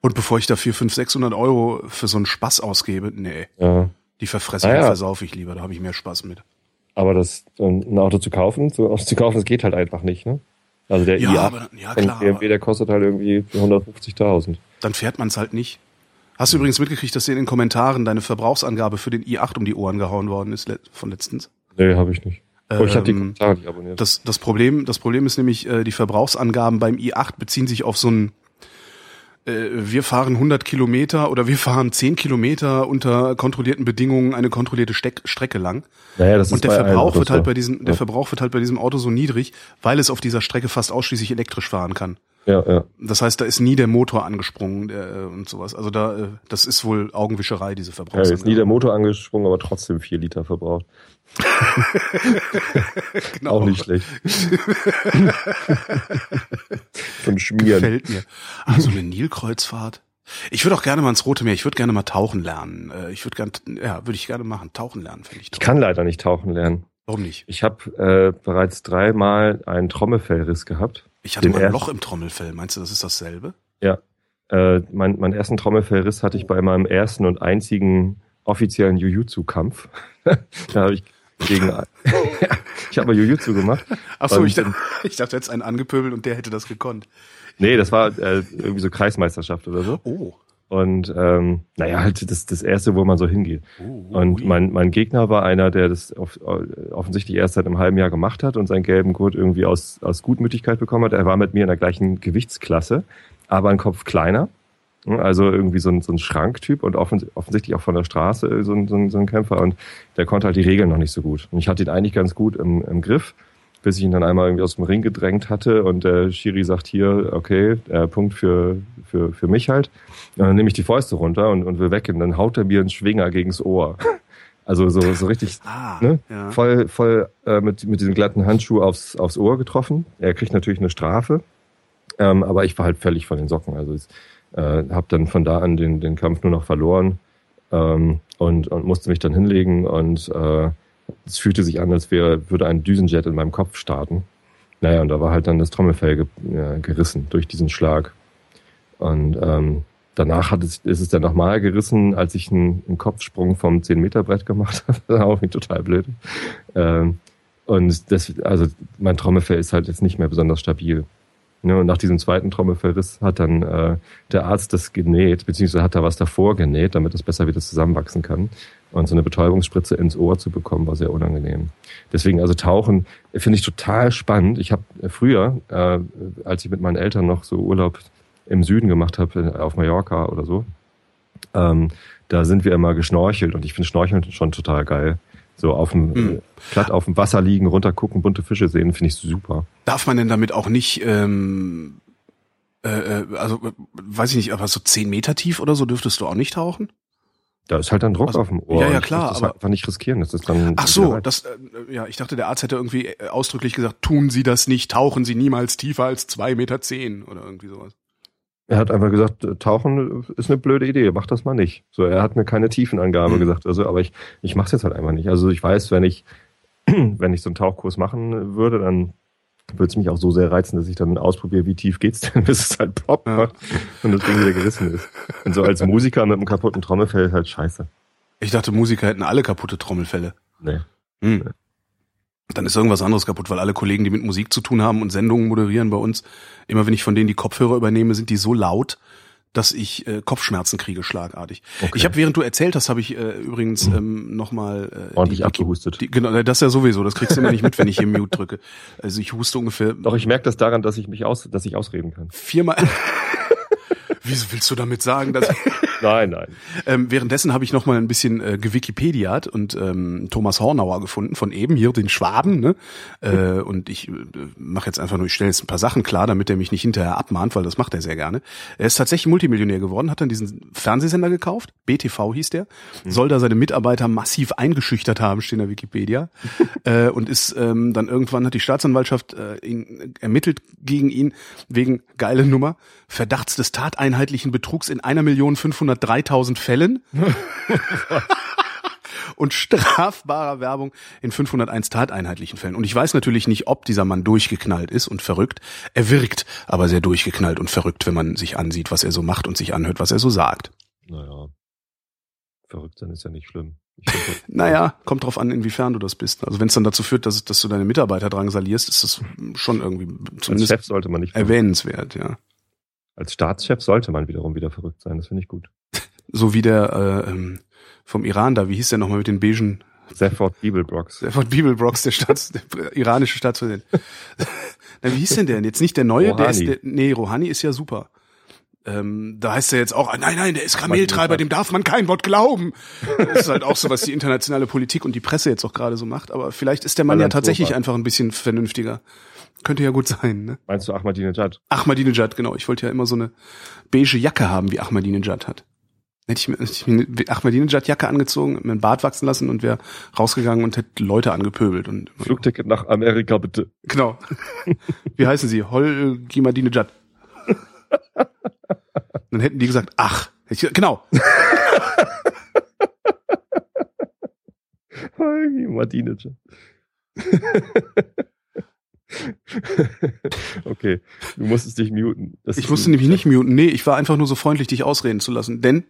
Und bevor ich dafür 500, 600 Euro für so einen Spaß ausgebe, nee. Ja. Die verfresse ich, ah, ja. versaufe ich lieber, da habe ich mehr Spaß mit. Aber das, ein Auto zu kaufen, so Auto zu kaufen, das geht halt einfach nicht, ne? Also der ja, i8 aber, ja, klar, BMW, der kostet halt irgendwie 150.000. Dann fährt man es halt nicht. Hast du übrigens mitgekriegt, dass dir in den Kommentaren deine Verbrauchsangabe für den i8 um die Ohren gehauen worden ist von letztens? Nee, habe ich nicht. Oh, ich habe die ähm, Kommentare nicht abonniert. Das, das, Problem, das Problem ist nämlich, äh, die Verbrauchsangaben beim i8 beziehen sich auf so ein wir fahren 100 Kilometer oder wir fahren 10 Kilometer unter kontrollierten Bedingungen eine kontrollierte Steck Strecke lang. Naja, das und der Verbrauch wird halt bei diesem, ja. der Verbrauch wird halt bei diesem Auto so niedrig, weil es auf dieser Strecke fast ausschließlich elektrisch fahren kann. Ja, ja. Das heißt, da ist nie der Motor angesprungen äh, und sowas. Also da, äh, das ist wohl Augenwischerei, diese Verbrauchsangaben. Ja, ist nie der Motor angesprungen, aber trotzdem vier Liter verbraucht. genau. Auch nicht schlecht. Von Schmieren. Gefällt mir. Also eine Nilkreuzfahrt. Ich würde auch gerne mal ins Rote Meer. Ich würde gerne mal tauchen lernen. Äh, ich würde gerne, ja, würde ich gerne machen. Tauchen lernen, finde ich. Toll. Ich kann leider nicht tauchen lernen. Warum nicht? Ich habe äh, bereits dreimal einen Trommelfellriss gehabt. Ich hatte mal ein Loch im Trommelfell. Meinst du, das ist dasselbe? Ja. Äh, mein, meinen ersten Trommelfellriss hatte ich bei meinem ersten und einzigen offiziellen Jujutsu-Kampf. da habe ich gegen. ich habe mal Jujutsu gemacht. Ach so, ich, dachte, ich dachte jetzt einen angepöbelt und der hätte das gekonnt. Nee, das war äh, irgendwie so Kreismeisterschaft oder so. Oh. Und ähm, naja, halt das, das erste, wo man so hingeht. Uh, und mein, mein Gegner war einer, der das auf, offensichtlich erst seit einem halben Jahr gemacht hat und seinen gelben Gurt irgendwie aus, aus Gutmütigkeit bekommen hat. Er war mit mir in der gleichen Gewichtsklasse, aber ein Kopf kleiner. Also irgendwie so ein, so ein Schranktyp und offens offensichtlich auch von der Straße so ein, so, ein, so ein Kämpfer und der konnte halt die Regeln noch nicht so gut. Und ich hatte ihn eigentlich ganz gut im, im Griff, bis ich ihn dann einmal irgendwie aus dem Ring gedrängt hatte und der Schiri sagt hier, okay, äh, Punkt für, für, für mich halt. Und dann nehme ich die Fäuste runter und, und will weg und dann haut er mir einen Schwinger gegens Ohr. Also so, so richtig ah, ne? Ja. voll, voll äh, mit, mit diesem glatten Handschuh aufs, aufs Ohr getroffen. Er kriegt natürlich eine Strafe, ähm, aber ich war halt völlig von den Socken. Also es, äh, habe dann von da an den, den Kampf nur noch verloren ähm, und, und musste mich dann hinlegen und äh, es fühlte sich an, als wäre, würde ein Düsenjet in meinem Kopf starten. Naja, und da war halt dann das Trommelfell ge ja, gerissen durch diesen Schlag. Und ähm, danach hat es, ist es dann nochmal gerissen, als ich einen, einen Kopfsprung vom 10-Meter-Brett gemacht habe. das war auch total blöd. Ähm, und das, also mein Trommelfell ist halt jetzt nicht mehr besonders stabil. Ne, und nach diesem zweiten Trommelfellriss hat dann äh, der Arzt das genäht, beziehungsweise hat da was davor genäht, damit es besser wieder zusammenwachsen kann. Und so eine Betäubungsspritze ins Ohr zu bekommen, war sehr unangenehm. Deswegen, also Tauchen finde ich total spannend. Ich habe früher, äh, als ich mit meinen Eltern noch so Urlaub im Süden gemacht habe, auf Mallorca oder so, ähm, da sind wir immer geschnorchelt und ich finde Schnorcheln schon total geil. So auf dem mhm. platt auf dem Wasser liegen, runtergucken, bunte Fische sehen, finde ich super. Darf man denn damit auch nicht, ähm, äh, äh also weiß ich nicht, aber so zehn Meter tief oder so dürftest du auch nicht tauchen? Da ist halt dann Druck also, auf dem Ohr. Ja, ja, klar. Das aber einfach nicht riskieren. Das ist dann. Ach so, das, äh, ja, ich dachte, der Arzt hätte irgendwie äh, ausdrücklich gesagt, tun Sie das nicht, tauchen Sie niemals tiefer als zwei Meter zehn oder irgendwie sowas. Er hat einfach gesagt, Tauchen ist eine blöde Idee, mach das mal nicht. So, er hat mir keine Tiefenangabe mhm. gesagt, also, aber ich, ich mache es jetzt halt einfach nicht. Also ich weiß, wenn ich, wenn ich so einen Tauchkurs machen würde, dann würde es mich auch so sehr reizen, dass ich dann ausprobiere, wie tief geht's denn, bis es halt plopp ja. macht und das Ding wieder gerissen ist. Und so als Musiker mit einem kaputten Trommelfell ist halt scheiße. Ich dachte, Musiker hätten alle kaputte Trommelfälle. Nee. Hm. Dann ist irgendwas anderes kaputt, weil alle Kollegen, die mit Musik zu tun haben und Sendungen moderieren bei uns, immer wenn ich von denen die Kopfhörer übernehme, sind die so laut, dass ich äh, Kopfschmerzen kriege, schlagartig. Okay. Ich habe, während du erzählt hast, habe ich äh, übrigens mhm. ähm, nochmal äh, ordentlich die, abgehustet. Die, genau, das ja sowieso. Das kriegst du immer nicht mit, wenn ich hier Mute drücke. Also ich huste ungefähr. Doch ich merke das daran, dass ich mich aus, dass ich ausreden kann. Viermal. Wieso willst du damit sagen, dass Nein, nein. Ähm, währenddessen habe ich noch mal ein bisschen äh, gewikipediat und ähm, Thomas Hornauer gefunden von eben hier den Schwaben. Ne? Äh, und ich äh, mache jetzt einfach nur, ich stelle jetzt ein paar Sachen klar, damit er mich nicht hinterher abmahnt, weil das macht er sehr gerne. Er ist tatsächlich Multimillionär geworden, hat dann diesen Fernsehsender gekauft, BTV hieß der, mhm. soll da seine Mitarbeiter massiv eingeschüchtert haben, steht in der Wikipedia. äh, und ist ähm, dann irgendwann hat die Staatsanwaltschaft äh, ihn ermittelt gegen ihn wegen geile Nummer Verdachts des tateinheitlichen Betrugs in einer Million 503.000 Fällen. und strafbarer Werbung in 501 tateinheitlichen Fällen. Und ich weiß natürlich nicht, ob dieser Mann durchgeknallt ist und verrückt. Er wirkt aber sehr durchgeknallt und verrückt, wenn man sich ansieht, was er so macht und sich anhört, was er so sagt. Naja, verrückt sein ist ja nicht schlimm. naja, kommt drauf an, inwiefern du das bist. Also wenn es dann dazu führt, dass, dass du deine Mitarbeiter drangsalierst, ist das schon irgendwie zumindest Als Chef sollte man nicht erwähnenswert, ja. Als Staatschef sollte man wiederum wieder verrückt sein, das finde ich gut. So wie der äh, ähm, vom Iran da, wie hieß der nochmal mit den beigen Sefford Bibelbrox. Sefford Bibelbrox, der, Staats, der iranische Staatspräsident. Na, wie hieß denn der? Jetzt nicht der neue, Rouhani. der ist der, nee, Rouhani ist ja super. Ähm, da heißt er jetzt auch, nein, nein, der ist Kameltreiber, dem darf man kein Wort glauben. Das ist halt auch so, was die internationale Politik und die Presse jetzt auch gerade so macht. Aber vielleicht ist der Mann ja tatsächlich einfach ein bisschen vernünftiger. Könnte ja gut sein, ne? Meinst du Ahmadinejad? Ahmadinejad, genau. Ich wollte ja immer so eine beige Jacke haben, wie Ahmadinejad hat. Hätte ich mir, hätte ich mir eine Ahmadinejad-Jacke angezogen, mir einen Bart wachsen lassen und wäre rausgegangen und hätte Leute angepöbelt. Und Flugticket nach Amerika, bitte. Genau. Wie heißen sie? Holgimadinejad. Dann hätten die gesagt, ach, ich, genau. Holgimadinejad. okay, du musstest dich muten. Das ich musste nämlich nicht muten. Nee, ich war einfach nur so freundlich, dich ausreden zu lassen. Denn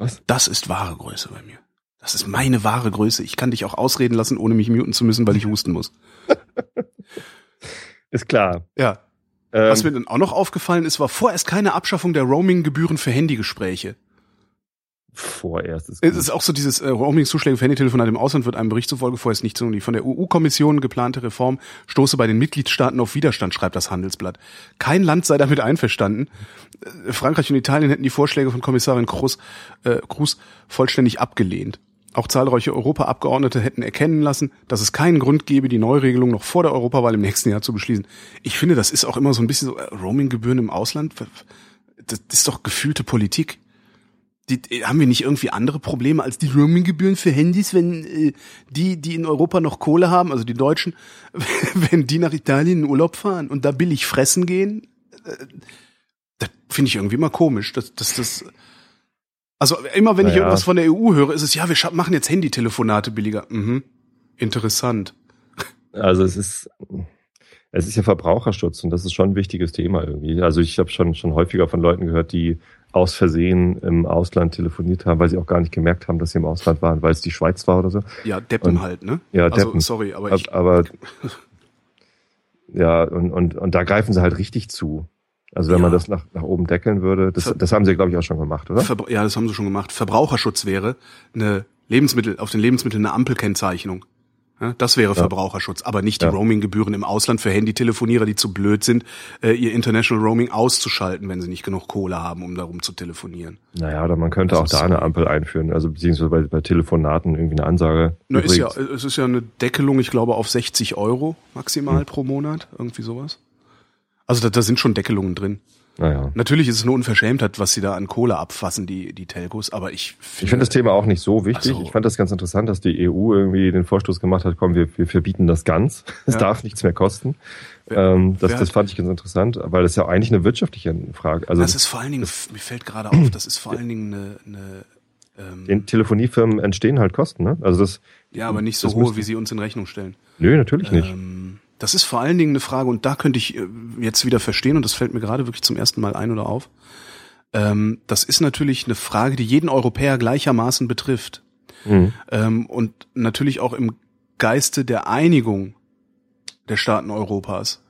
Was? das ist wahre Größe bei mir. Das ist meine wahre Größe. Ich kann dich auch ausreden lassen, ohne mich muten zu müssen, weil ich husten muss. ist klar. Ja. Ähm, Was mir dann auch noch aufgefallen ist, war vorerst keine Abschaffung der Roaming-Gebühren für Handygespräche vorerst. Ist es ist auch so dieses äh, Roaming-Zuschläge für Handytelefonate im Ausland wird einem Bericht zufolge vorerst nicht so. Die von der EU-Kommission geplante Reform stoße bei den Mitgliedstaaten auf Widerstand, schreibt das Handelsblatt. Kein Land sei damit einverstanden. Äh, Frankreich und Italien hätten die Vorschläge von Kommissarin Cruz, äh, Cruz vollständig abgelehnt. Auch zahlreiche Europaabgeordnete hätten erkennen lassen, dass es keinen Grund gebe, die Neuregelung noch vor der Europawahl im nächsten Jahr zu beschließen. Ich finde, das ist auch immer so ein bisschen so äh, Roaming-Gebühren im Ausland. Das ist doch gefühlte Politik die, haben wir nicht irgendwie andere Probleme als die Roaminggebühren für Handys, wenn äh, die, die in Europa noch Kohle haben, also die Deutschen, wenn die nach Italien in Urlaub fahren und da billig fressen gehen? Äh, das finde ich irgendwie immer komisch, dass das, das also immer wenn naja. ich irgendwas von der EU höre, ist es ja, wir machen jetzt Handytelefonate billiger. Mhm. Interessant. Also es ist es ist ja Verbraucherschutz und das ist schon ein wichtiges Thema irgendwie. Also ich habe schon schon häufiger von Leuten gehört, die aus Versehen im Ausland telefoniert haben, weil sie auch gar nicht gemerkt haben, dass sie im Ausland waren, weil es die Schweiz war oder so. Ja, Deppen und, halt, ne? Ja, also, Deppen. sorry, aber ich. Aber, ja, und, und, und da greifen sie halt richtig zu. Also wenn ja. man das nach, nach oben deckeln würde, das, das haben sie, glaube ich, auch schon gemacht, oder? Ver ja, das haben sie schon gemacht. Verbraucherschutz wäre eine Lebensmittel, auf den Lebensmitteln eine Ampelkennzeichnung. Das wäre ja. Verbraucherschutz, aber nicht die ja. Roaminggebühren im Ausland für Handytelefonierer, die zu blöd sind, äh, ihr International Roaming auszuschalten, wenn sie nicht genug Kohle haben, um darum zu telefonieren. Naja, oder man könnte das auch da eine Ampel einführen, also beziehungsweise bei, bei Telefonaten irgendwie eine Ansage. Na, ist ja, es ist ja eine Deckelung, ich glaube, auf 60 Euro maximal hm. pro Monat, irgendwie sowas. Also da, da sind schon Deckelungen drin. Naja. Natürlich ist es eine Unverschämtheit, was sie da an Kohle abfassen, die, die Telcos, aber ich finde. Ich finde das Thema auch nicht so wichtig. So. Ich fand das ganz interessant, dass die EU irgendwie den Vorstoß gemacht hat, komm, wir, wir verbieten das ganz. Es ja. darf nichts mehr kosten. Wer, ähm, das, das fand ich ganz interessant, weil das ist ja eigentlich eine wirtschaftliche Frage. Also das ist vor allen Dingen, mir fällt gerade auf, das ist vor allen Dingen eine, eine ähm, den Telefoniefirmen entstehen halt Kosten, ne? Also das. Ja, aber nicht so hohe, wie sie uns in Rechnung stellen. Nö, natürlich nicht. Ähm, das ist vor allen Dingen eine Frage, und da könnte ich äh, jetzt wieder verstehen, und das fällt mir gerade wirklich zum ersten Mal ein oder auf. Ähm, das ist natürlich eine Frage, die jeden Europäer gleichermaßen betrifft. Mhm. Ähm, und natürlich auch im Geiste der Einigung der Staaten Europas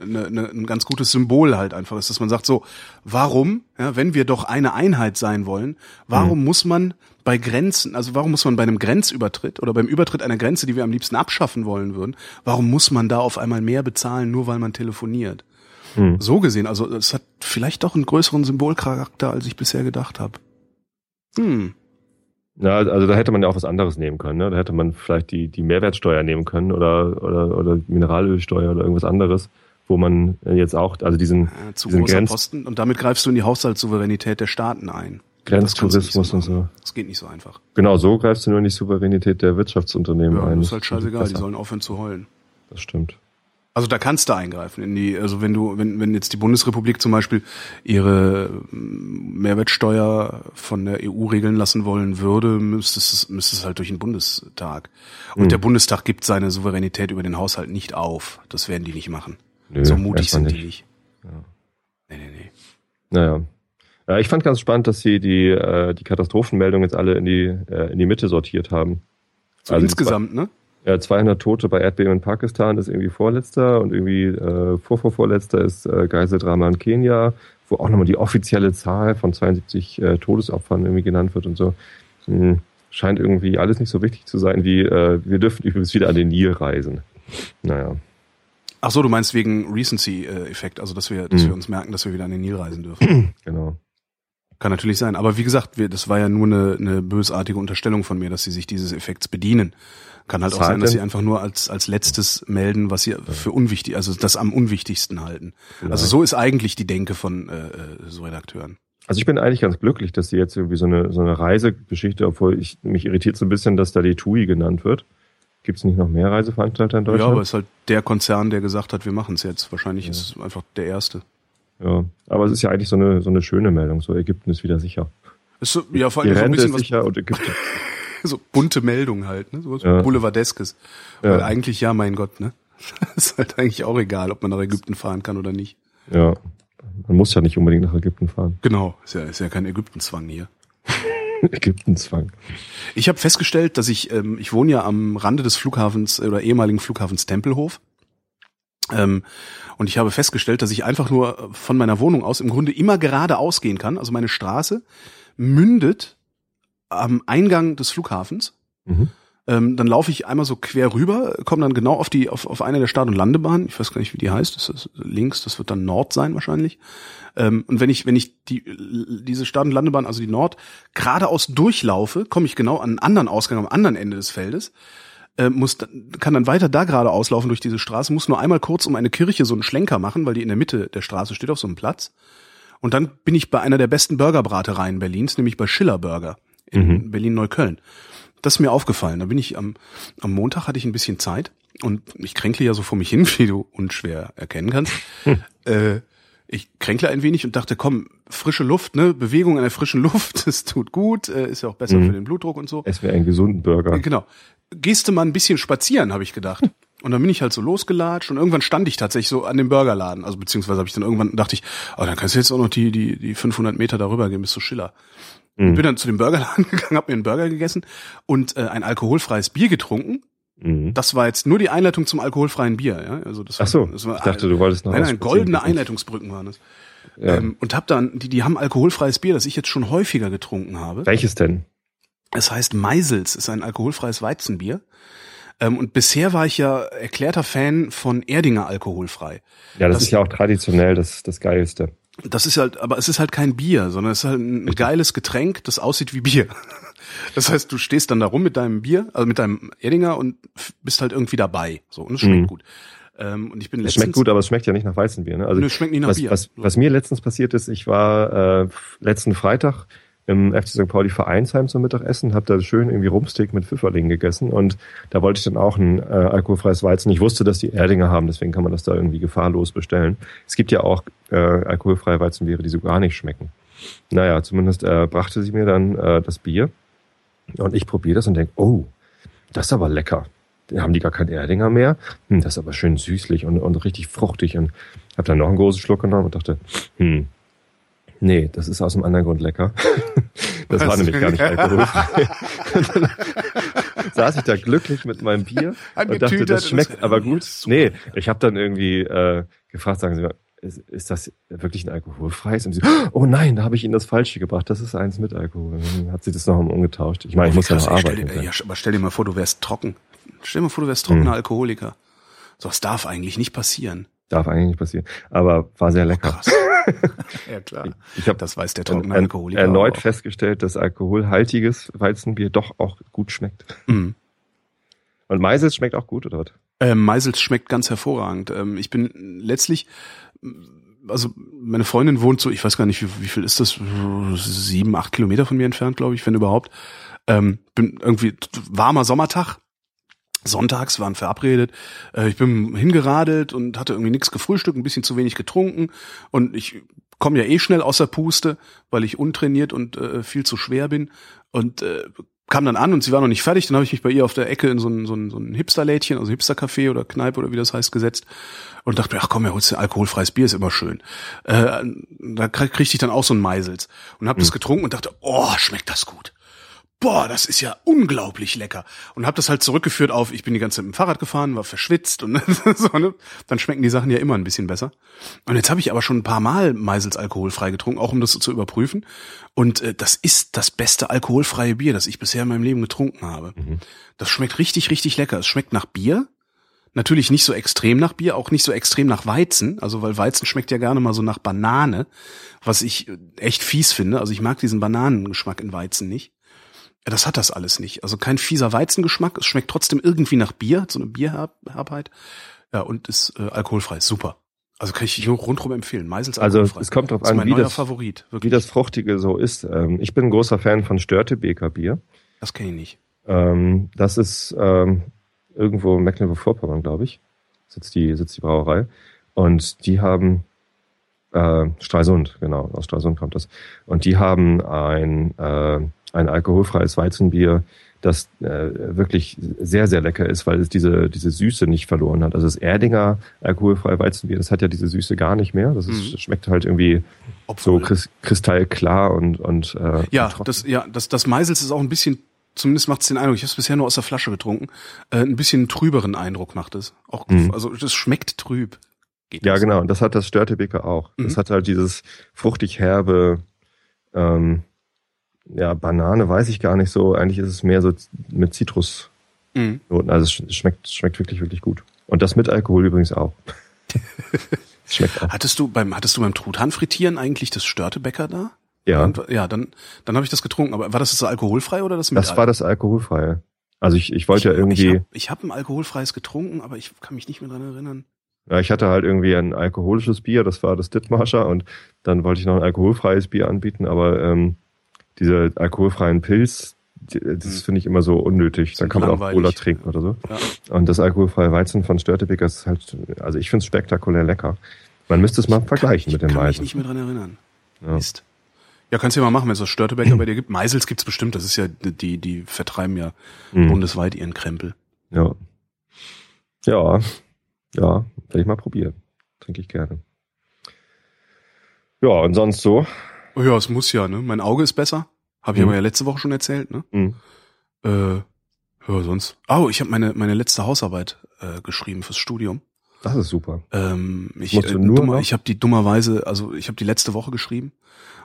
eine, eine, ein ganz gutes Symbol halt einfach ist, dass man sagt so, warum, ja, wenn wir doch eine Einheit sein wollen, warum mhm. muss man bei Grenzen, also warum muss man bei einem Grenzübertritt oder beim Übertritt einer Grenze, die wir am liebsten abschaffen wollen würden, warum muss man da auf einmal mehr bezahlen, nur weil man telefoniert? Mhm. So gesehen, also es hat vielleicht doch einen größeren Symbolcharakter, als ich bisher gedacht habe. Hm. Ja, also da hätte man ja auch was anderes nehmen können. Ne? Da hätte man vielleicht die, die Mehrwertsteuer nehmen können oder, oder, oder Mineralölsteuer oder irgendwas anderes wo man jetzt auch, also diesen, ja, zu diesen Grenz Posten und damit greifst du in die Haushaltssouveränität der Staaten ein. Grenztourismus und so. Das geht nicht so einfach. Genau, so greifst du nur in die Souveränität der Wirtschaftsunternehmen ja, ein. Das ist halt scheißegal, die sollen aufhören zu heulen. Das stimmt. Also da kannst du eingreifen in die, also wenn du, wenn, wenn jetzt die Bundesrepublik zum Beispiel ihre mm, Mehrwertsteuer von der EU regeln lassen wollen würde, müsste es, müsste es halt durch den Bundestag. Und mhm. der Bundestag gibt seine Souveränität über den Haushalt nicht auf. Das werden die nicht machen. Nö, so mutig sind nicht. die nicht. Ja. Nee, nee, nee. Naja. Ja, ich fand ganz spannend, dass sie die, äh, die Katastrophenmeldungen jetzt alle in die, äh, in die Mitte sortiert haben. So also insgesamt, zwei, ne? Ja, 200 Tote bei Erdbeben in Pakistan ist irgendwie vorletzter und irgendwie äh, vorvorvorletzter ist äh, Geiseldrama in Kenia, wo auch nochmal die offizielle Zahl von 72 äh, Todesopfern irgendwie genannt wird und so. Hm, scheint irgendwie alles nicht so wichtig zu sein, wie äh, wir dürfen übrigens wieder an den Nil reisen. Naja. Ach so, du meinst wegen Recency-Effekt, also dass wir, dass mhm. wir uns merken, dass wir wieder an den Nil reisen dürfen. Genau. Kann natürlich sein. Aber wie gesagt, wir, das war ja nur eine, eine bösartige Unterstellung von mir, dass sie sich dieses Effekts bedienen. Kann halt auch sein, dass sie einfach nur als, als letztes melden, was sie für unwichtig, also das am unwichtigsten halten. Genau. Also so ist eigentlich die Denke von äh, so Redakteuren. Also ich bin eigentlich ganz glücklich, dass sie jetzt irgendwie so eine, so eine Reisegeschichte, obwohl ich mich irritiert so ein bisschen, dass da die TUI genannt wird. Gibt es nicht noch mehr Reiseveranstalter in Deutschland? Ja, aber es ist halt der Konzern, der gesagt hat, wir machen es jetzt. Wahrscheinlich ja. ist es einfach der erste. Ja, aber es ist ja eigentlich so eine, so eine schöne Meldung. So, Ägypten ist wieder sicher. Ist so, ja, vor allem so ein bisschen was, sicher und Ägypten. so bunte Meldung halt, ne? So was ja. Boulevardeskes. Ja. Weil eigentlich, ja, mein Gott, ne? ist halt eigentlich auch egal, ob man nach Ägypten fahren kann oder nicht. Ja. Man muss ja nicht unbedingt nach Ägypten fahren. Genau, ist ja, ist ja kein Ägyptenzwang hier. Ägyptenzwang. Ich habe festgestellt, dass ich, ähm, ich wohne ja am Rande des Flughafens oder ehemaligen Flughafens Tempelhof. Ähm, und ich habe festgestellt, dass ich einfach nur von meiner Wohnung aus im Grunde immer geradeaus gehen kann. Also meine Straße mündet am Eingang des Flughafens. Mhm. Ähm, dann laufe ich einmal so quer rüber, komme dann genau auf die auf, auf eine der Start- und Landebahnen. Ich weiß gar nicht, wie die heißt. Das ist links. Das wird dann Nord sein wahrscheinlich. Ähm, und wenn ich wenn ich die diese Start- und Landebahn, also die Nord, geradeaus durchlaufe, komme ich genau an einen anderen Ausgang am anderen Ende des Feldes. Äh, muss kann dann weiter da gerade auslaufen durch diese Straße, muss nur einmal kurz um eine Kirche so einen Schlenker machen, weil die in der Mitte der Straße steht auf so einem Platz. Und dann bin ich bei einer der besten Burgerbratereien Berlins, nämlich bei Schiller Burger in mhm. Berlin-Neukölln. Das ist mir aufgefallen. Da bin ich am, am Montag hatte ich ein bisschen Zeit und ich kränkle ja so vor mich hin, wie du unschwer erkennen kannst. Hm. Äh, ich kränkle ein wenig und dachte, komm, frische Luft, ne, Bewegung in der frischen Luft, das tut gut, äh, ist ja auch besser mhm. für den Blutdruck und so. Es wäre ein gesunden Burger. Genau. Gehst du mal ein bisschen spazieren, habe ich gedacht. Und dann bin ich halt so losgelatscht und irgendwann stand ich tatsächlich so an dem Burgerladen. Also beziehungsweise habe ich dann irgendwann dachte ich, oh, dann kannst du jetzt auch noch die die die 500 Meter darüber gehen bis zu Schiller. Mhm. Bin dann zu dem Burgerladen gegangen, habe mir einen Burger gegessen und äh, ein alkoholfreies Bier getrunken. Mhm. Das war jetzt nur die Einleitung zum alkoholfreien Bier. Ja? Also das Ach so, war, das war, ich dachte, du wolltest noch Nein, nein, goldene Einleitungsbrücken waren das. Ja. Ähm, und hab dann, die, die haben alkoholfreies Bier, das ich jetzt schon häufiger getrunken habe. Welches denn? Es heißt Meisels, ist ein alkoholfreies Weizenbier. Ähm, und bisher war ich ja erklärter Fan von Erdinger alkoholfrei. Ja, das, das ist ja auch traditionell das, das Geilste. Das ist halt, aber es ist halt kein Bier, sondern es ist halt ein geiles Getränk, das aussieht wie Bier. Das heißt, du stehst dann da rum mit deinem Bier, also mit deinem Erdinger und bist halt irgendwie dabei. So, und es schmeckt mhm. gut. Ähm, und ich bin letztens, es schmeckt gut, aber es schmeckt ja nicht nach Weizenbier. Ne? Also es schmeckt nicht nach was, Bier. Was, was mir letztens passiert ist, ich war äh, letzten Freitag im FC St. Pauli Vereinsheim zum Mittagessen, habe da schön irgendwie Rumsteak mit Pfifferlingen gegessen und da wollte ich dann auch ein äh, alkoholfreies Weizen. Ich wusste, dass die Erdinger haben, deswegen kann man das da irgendwie gefahrlos bestellen. Es gibt ja auch äh, alkoholfreie Weizenbiere, die so gar nicht schmecken. Naja, zumindest äh, brachte sie mir dann äh, das Bier und ich probiere das und denke, oh, das ist aber lecker. Da haben die gar keinen Erdinger mehr. Hm, das ist aber schön süßlich und, und richtig fruchtig und habe dann noch einen großen Schluck genommen und dachte, hm, Nee, das ist aus einem anderen Grund lecker. Das war nämlich gar nicht alkoholfrei. saß ich da glücklich mit meinem Bier und dachte, das schmeckt aber gut. Nee, ich habe dann irgendwie äh, gefragt, sagen Sie mal, ist, ist das wirklich ein alkoholfreies? Und sie, oh nein, da habe ich Ihnen das Falsche gebracht. Das ist eins mit Alkohol. Dann hat sie das noch umgetauscht. Ich meine, ich muss ja noch arbeiten. Dir, ja, aber stell dir mal vor, du wärst trocken. Stell dir mal vor, du wärst trockener hm. Alkoholiker. So, das darf eigentlich nicht passieren. Darf eigentlich nicht passieren. Aber war sehr lecker. Oh, ja klar. Ich habe das weiß der trockene Alkoholiker. Erneut auch. festgestellt, dass alkoholhaltiges Weizenbier doch auch gut schmeckt. Mhm. Und Meisels schmeckt auch gut, oder was? Ähm, Meisels schmeckt ganz hervorragend. Ähm, ich bin letztlich, also meine Freundin wohnt so, ich weiß gar nicht, wie, wie viel ist das, sieben, acht Kilometer von mir entfernt, glaube ich, wenn überhaupt. Ähm, bin irgendwie warmer Sommertag, Sonntags waren verabredet. Äh, ich bin hingeradelt und hatte irgendwie nichts gefrühstückt, ein bisschen zu wenig getrunken und ich komme ja eh schnell außer Puste, weil ich untrainiert und äh, viel zu schwer bin und äh, kam dann an und sie war noch nicht fertig. Dann habe ich mich bei ihr auf der Ecke in so ein, so ein, so ein Hipsterlädchen, also Hipstercafé oder Kneipe oder wie das heißt, gesetzt und dachte mir, ach komm, ja, holst du alkoholfreies Bier, ist immer schön. Äh, da kriegte ich dann auch so ein Meisels und habe mhm. das getrunken und dachte, oh, schmeckt das gut boah, das ist ja unglaublich lecker. Und habe das halt zurückgeführt auf, ich bin die ganze Zeit mit dem Fahrrad gefahren, war verschwitzt und so, ne? Dann schmecken die Sachen ja immer ein bisschen besser. Und jetzt habe ich aber schon ein paar Mal Meisels alkoholfrei getrunken, auch um das zu überprüfen. Und äh, das ist das beste alkoholfreie Bier, das ich bisher in meinem Leben getrunken habe. Mhm. Das schmeckt richtig, richtig lecker. Es schmeckt nach Bier. Natürlich nicht so extrem nach Bier, auch nicht so extrem nach Weizen, also weil Weizen schmeckt ja gerne mal so nach Banane, was ich echt fies finde. Also ich mag diesen Bananengeschmack in Weizen nicht. Ja, das hat das alles nicht. Also kein fieser Weizengeschmack. Es schmeckt trotzdem irgendwie nach Bier, so eine Bierherbheit. Ja, und ist äh, alkoholfrei. Super. Also kann ich rundherum empfehlen. Meisels Also es kommt drauf an, wie das, Favorit, wie das Fruchtige so ist. Ähm, ich bin ein großer Fan von Störtebeker Bier. Das kenne ich nicht. Ähm, das ist ähm, irgendwo in Mecklenburg-Vorpommern, glaube ich. Sitzt die, sitzt die Brauerei. Und die haben äh, Stralsund, genau, aus Stralsund kommt das. Und die haben ein äh, ein alkoholfreies Weizenbier, das äh, wirklich sehr, sehr lecker ist, weil es diese, diese Süße nicht verloren hat. Also das Erdinger alkoholfreie Weizenbier, das hat ja diese Süße gar nicht mehr. Das ist, mhm. schmeckt halt irgendwie Obwohl. so kristallklar und, und äh, Ja, und das, ja, das, das Meisels ist auch ein bisschen zumindest macht es den Eindruck, ich habe es bisher nur aus der Flasche getrunken, äh, ein bisschen trüberen Eindruck macht es. Auch, mhm. Also das schmeckt trüb. Geht ja, das? genau. Und das hat das Störtebeker auch. Mhm. Das hat halt dieses fruchtig herbe, ähm, ja, Banane weiß ich gar nicht so. Eigentlich ist es mehr so mit Zitrus. Mhm. Also es schmeckt, schmeckt wirklich, wirklich gut. Und das mit Alkohol übrigens auch. schmeckt auch. Hattest du beim, hattest du beim Truthahn frittieren eigentlich das Störtebäcker da? Ja. Und, ja, dann, dann habe ich das getrunken. Aber war das das alkoholfrei oder das mit Das war das alkoholfreie. Also ich, ich wollte ich, ja irgendwie. Ich habe hab ein alkoholfreies getrunken, aber ich kann mich nicht mehr dran erinnern. Ja, ich hatte halt irgendwie ein alkoholisches Bier, das war das Dittmarscher und dann wollte ich noch ein alkoholfreies Bier anbieten, aber ähm, diese alkoholfreien Pilz, das hm. finde ich immer so unnötig. Dann kann man auch Cola trinken oder so. Ja. Und das alkoholfreie Weizen von Störtebeker ist halt, also ich finde es spektakulär lecker. Man müsste es mal ich vergleichen mit dem Meisel. Ich kann mich nicht mehr dran erinnern. Ja. Mist. Ja, kannst du ja mal machen, wenn es das Störtebeker bei dir gibt. Meisels gibt's bestimmt, das ist ja, die, die vertreiben ja mhm. bundesweit ihren Krempel. Ja. Ja. Ja, werde ich mal probieren. Trinke ich gerne. Ja, und sonst so? Oh ja, es muss ja, ne? Mein Auge ist besser. Habe ich mhm. aber ja letzte Woche schon erzählt, ne? Mhm. Äh, ja, sonst. Oh, ich habe meine, meine letzte Hausarbeit äh, geschrieben fürs Studium. Das ist super. Ähm, ich äh, dummer, ich habe die dummerweise, also ich habe die letzte Woche geschrieben.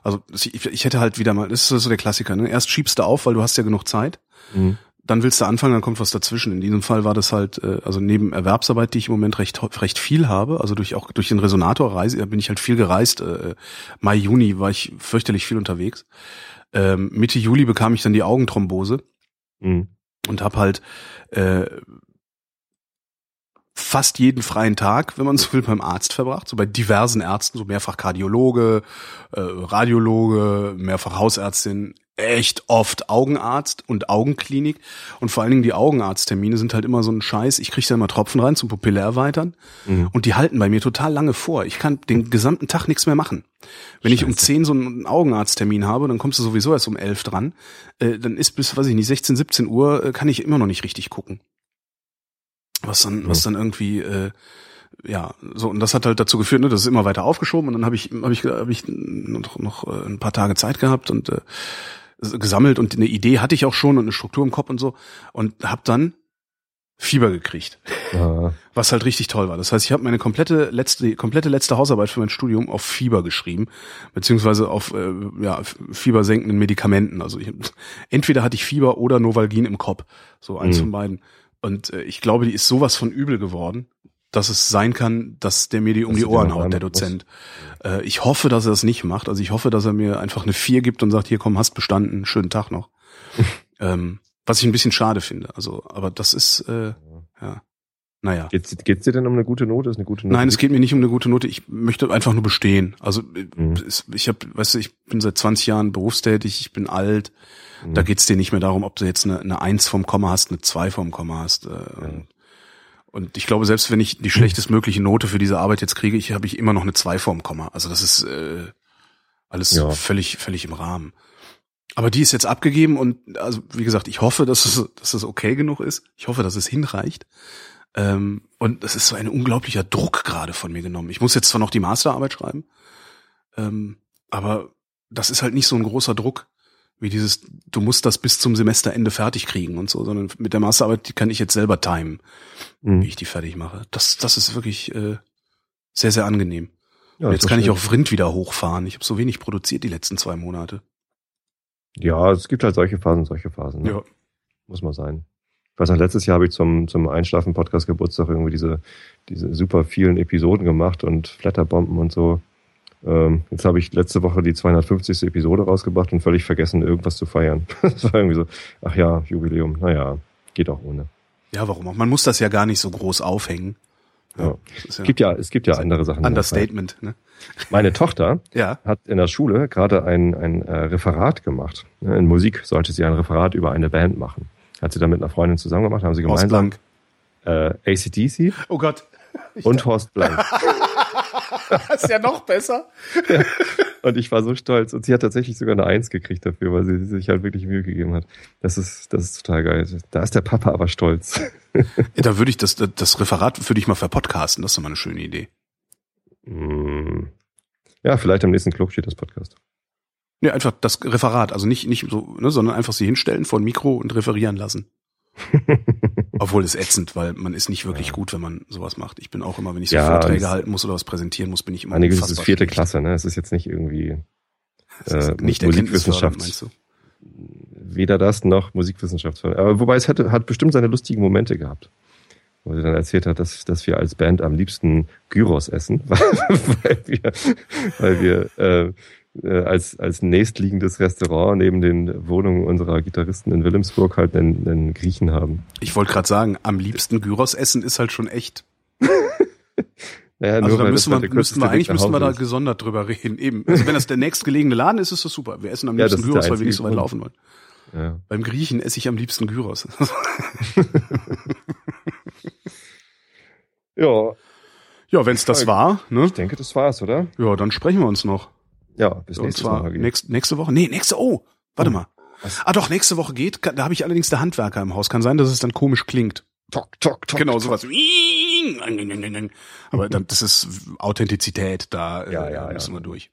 Also ich, ich hätte halt wieder mal, das ist so der Klassiker. Ne? Erst schiebst du auf, weil du hast ja genug Zeit. Mhm. Dann willst du anfangen, dann kommt was dazwischen. In diesem Fall war das halt, äh, also neben Erwerbsarbeit, die ich im Moment recht recht viel habe, also durch auch durch den Resonator reise, bin ich halt viel gereist. Äh, Mai, Juni war ich fürchterlich viel unterwegs. Ähm, Mitte Juli bekam ich dann die Augenthrombose mhm. und habe halt äh, fast jeden freien Tag, wenn man so will, beim Arzt verbracht, so bei diversen Ärzten, so mehrfach Kardiologe, äh, Radiologe, mehrfach Hausärztin, echt oft Augenarzt und Augenklinik und vor allen Dingen die Augenarzttermine sind halt immer so ein Scheiß. Ich kriege da immer Tropfen rein zum Pupille erweitern mhm. und die halten bei mir total lange vor. Ich kann den gesamten Tag nichts mehr machen. Wenn Scheiße. ich um zehn so einen Augenarzttermin habe, dann kommst du sowieso erst um elf dran. Äh, dann ist bis, weiß ich nicht, 16, 17 Uhr äh, kann ich immer noch nicht richtig gucken. Was dann, was dann irgendwie, äh, ja, so, und das hat halt dazu geführt, ne, das ist immer weiter aufgeschoben und dann habe ich, habe ich, habe ich noch, noch äh, ein paar Tage Zeit gehabt und äh, gesammelt und eine Idee hatte ich auch schon und eine Struktur im Kopf und so und habe dann Fieber gekriegt. Ja. Was halt richtig toll war. Das heißt, ich habe meine komplette letzte komplette letzte Hausarbeit für mein Studium auf Fieber geschrieben, beziehungsweise auf äh, ja, fiebersenkenden Medikamenten. Also ich, entweder hatte ich Fieber oder Novalgin im Kopf, so eins mhm. von beiden. Und äh, ich glaube, die ist sowas von übel geworden, dass es sein kann, dass der mir die um die Ohren haut, der Dozent. Äh, ich hoffe, dass er das nicht macht. Also ich hoffe, dass er mir einfach eine vier gibt und sagt, hier komm, hast bestanden, schönen Tag noch. ähm, was ich ein bisschen schade finde. Also, aber das ist, äh, ja. Naja. Geht's, geht's dir denn um eine gute Note? Ist eine gute Note? Nein, es geht mir nicht um eine gute Note. Ich möchte einfach nur bestehen. Also mhm. ich habe, weißt du, ich bin seit 20 Jahren berufstätig, ich bin alt. Mhm. Da geht's dir nicht mehr darum, ob du jetzt eine, eine Eins vom Komma hast, eine Zwei vom Komma hast. Äh, ja. Und ich glaube, selbst wenn ich die schlechtestmögliche Note für diese Arbeit jetzt kriege, ich habe ich immer noch eine Zwei vorm Komma. Also das ist äh, alles ja. völlig, völlig im Rahmen. Aber die ist jetzt abgegeben und also wie gesagt, ich hoffe, dass es, dass es okay genug ist. Ich hoffe, dass es hinreicht. Ähm, und es ist so ein unglaublicher Druck gerade von mir genommen. Ich muss jetzt zwar noch die Masterarbeit schreiben, ähm, aber das ist halt nicht so ein großer Druck wie dieses, du musst das bis zum Semesterende fertig kriegen und so, sondern mit der Masterarbeit, die kann ich jetzt selber timen, mhm. wie ich die fertig mache. Das, das ist wirklich äh, sehr, sehr angenehm. Ja, jetzt kann schön. ich auch Vrind wieder hochfahren. Ich habe so wenig produziert die letzten zwei Monate. Ja, es gibt halt solche Phasen, solche Phasen. Ne? Ja. Muss man sein. Ich weiß noch, letztes Jahr habe ich zum, zum Einschlafen-Podcast Geburtstag irgendwie diese, diese super vielen Episoden gemacht und Flatterbomben und so. Ähm, jetzt habe ich letzte Woche die 250. Episode rausgebracht und völlig vergessen, irgendwas zu feiern. das war irgendwie so, ach ja, Jubiläum, naja, geht auch ohne. Ja, warum auch? Man muss das ja gar nicht so groß aufhängen. Ja. ja. Es gibt ja, es gibt ja andere Sachen. Understatement, ne? Meine Tochter ja. hat in der Schule gerade ein, ein äh, Referat gemacht. In Musik sollte sie ein Referat über eine Band machen. Hat sie dann mit einer Freundin zusammen gemacht, haben sie gemeinsam äh, ACDC. Oh Gott. und Horst Blank. Das ist ja noch besser. Ja. Und ich war so stolz. Und sie hat tatsächlich sogar eine Eins gekriegt dafür, weil sie sich halt wirklich Mühe gegeben hat. Das ist, das ist total geil. Da ist der Papa aber stolz. Ja, da würde ich das, das Referat würde ich mal verpodcasten. Das ist doch mal eine schöne Idee. Mm. Ja, vielleicht am nächsten Club steht das Podcast. Ja, einfach das Referat, also nicht, nicht so, ne, sondern einfach sie hinstellen vor ein Mikro und referieren lassen. Obwohl es ätzend, weil man ist nicht wirklich ja. gut, wenn man sowas macht. Ich bin auch immer, wenn ich so ja, Vorträge halten muss oder was präsentieren muss, bin ich immer Einiges ist vierte. Klasse, ne? Es ist jetzt nicht irgendwie äh, nicht Musikwissenschaft. Meinst du? Weder das noch Musikwissenschaft. Aber wobei es hätte, hat bestimmt seine lustigen Momente gehabt. Wo sie dann erzählt hat, dass, dass wir als Band am liebsten Gyros essen, weil wir, weil wir äh, äh, als, als nächstliegendes Restaurant neben den Wohnungen unserer Gitarristen in Wilhelmsburg halt einen, einen Griechen haben. Ich wollte gerade sagen, am liebsten Gyros essen ist halt schon echt. naja, also da müssen wir, müssten wir eigentlich müssten wir da gesondert drüber reden. Eben. Also wenn das der nächstgelegene Laden ist, ist das super. Wir essen am liebsten ja, Gyros, weil wir nicht so weit laufen wollen. Ja. Beim Griechen esse ich am liebsten Gyros. ja. Ja, wenn es das war, ne? Ich denke, das war's, oder? Ja, dann sprechen wir uns noch. Ja, bis und nächste Woche. Nächste, nächste Woche? Nee, nächste, oh, warte oh. mal. Was? Ah doch, nächste Woche geht. Da habe ich allerdings der Handwerker im Haus. Kann sein, dass es dann komisch klingt. Tok, tok, tok. Genau, sowas. Aber das ist Authentizität, da ja, ja, äh, müssen ja. wir durch.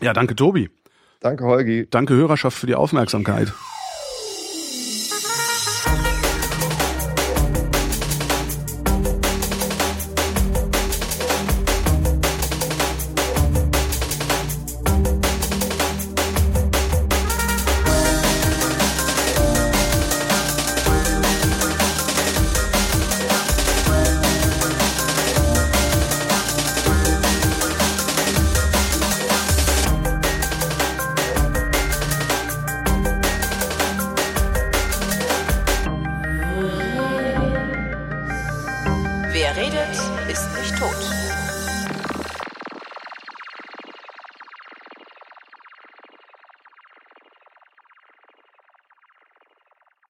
Ja, danke Tobi. Danke Holgi. Danke Hörerschaft für die Aufmerksamkeit.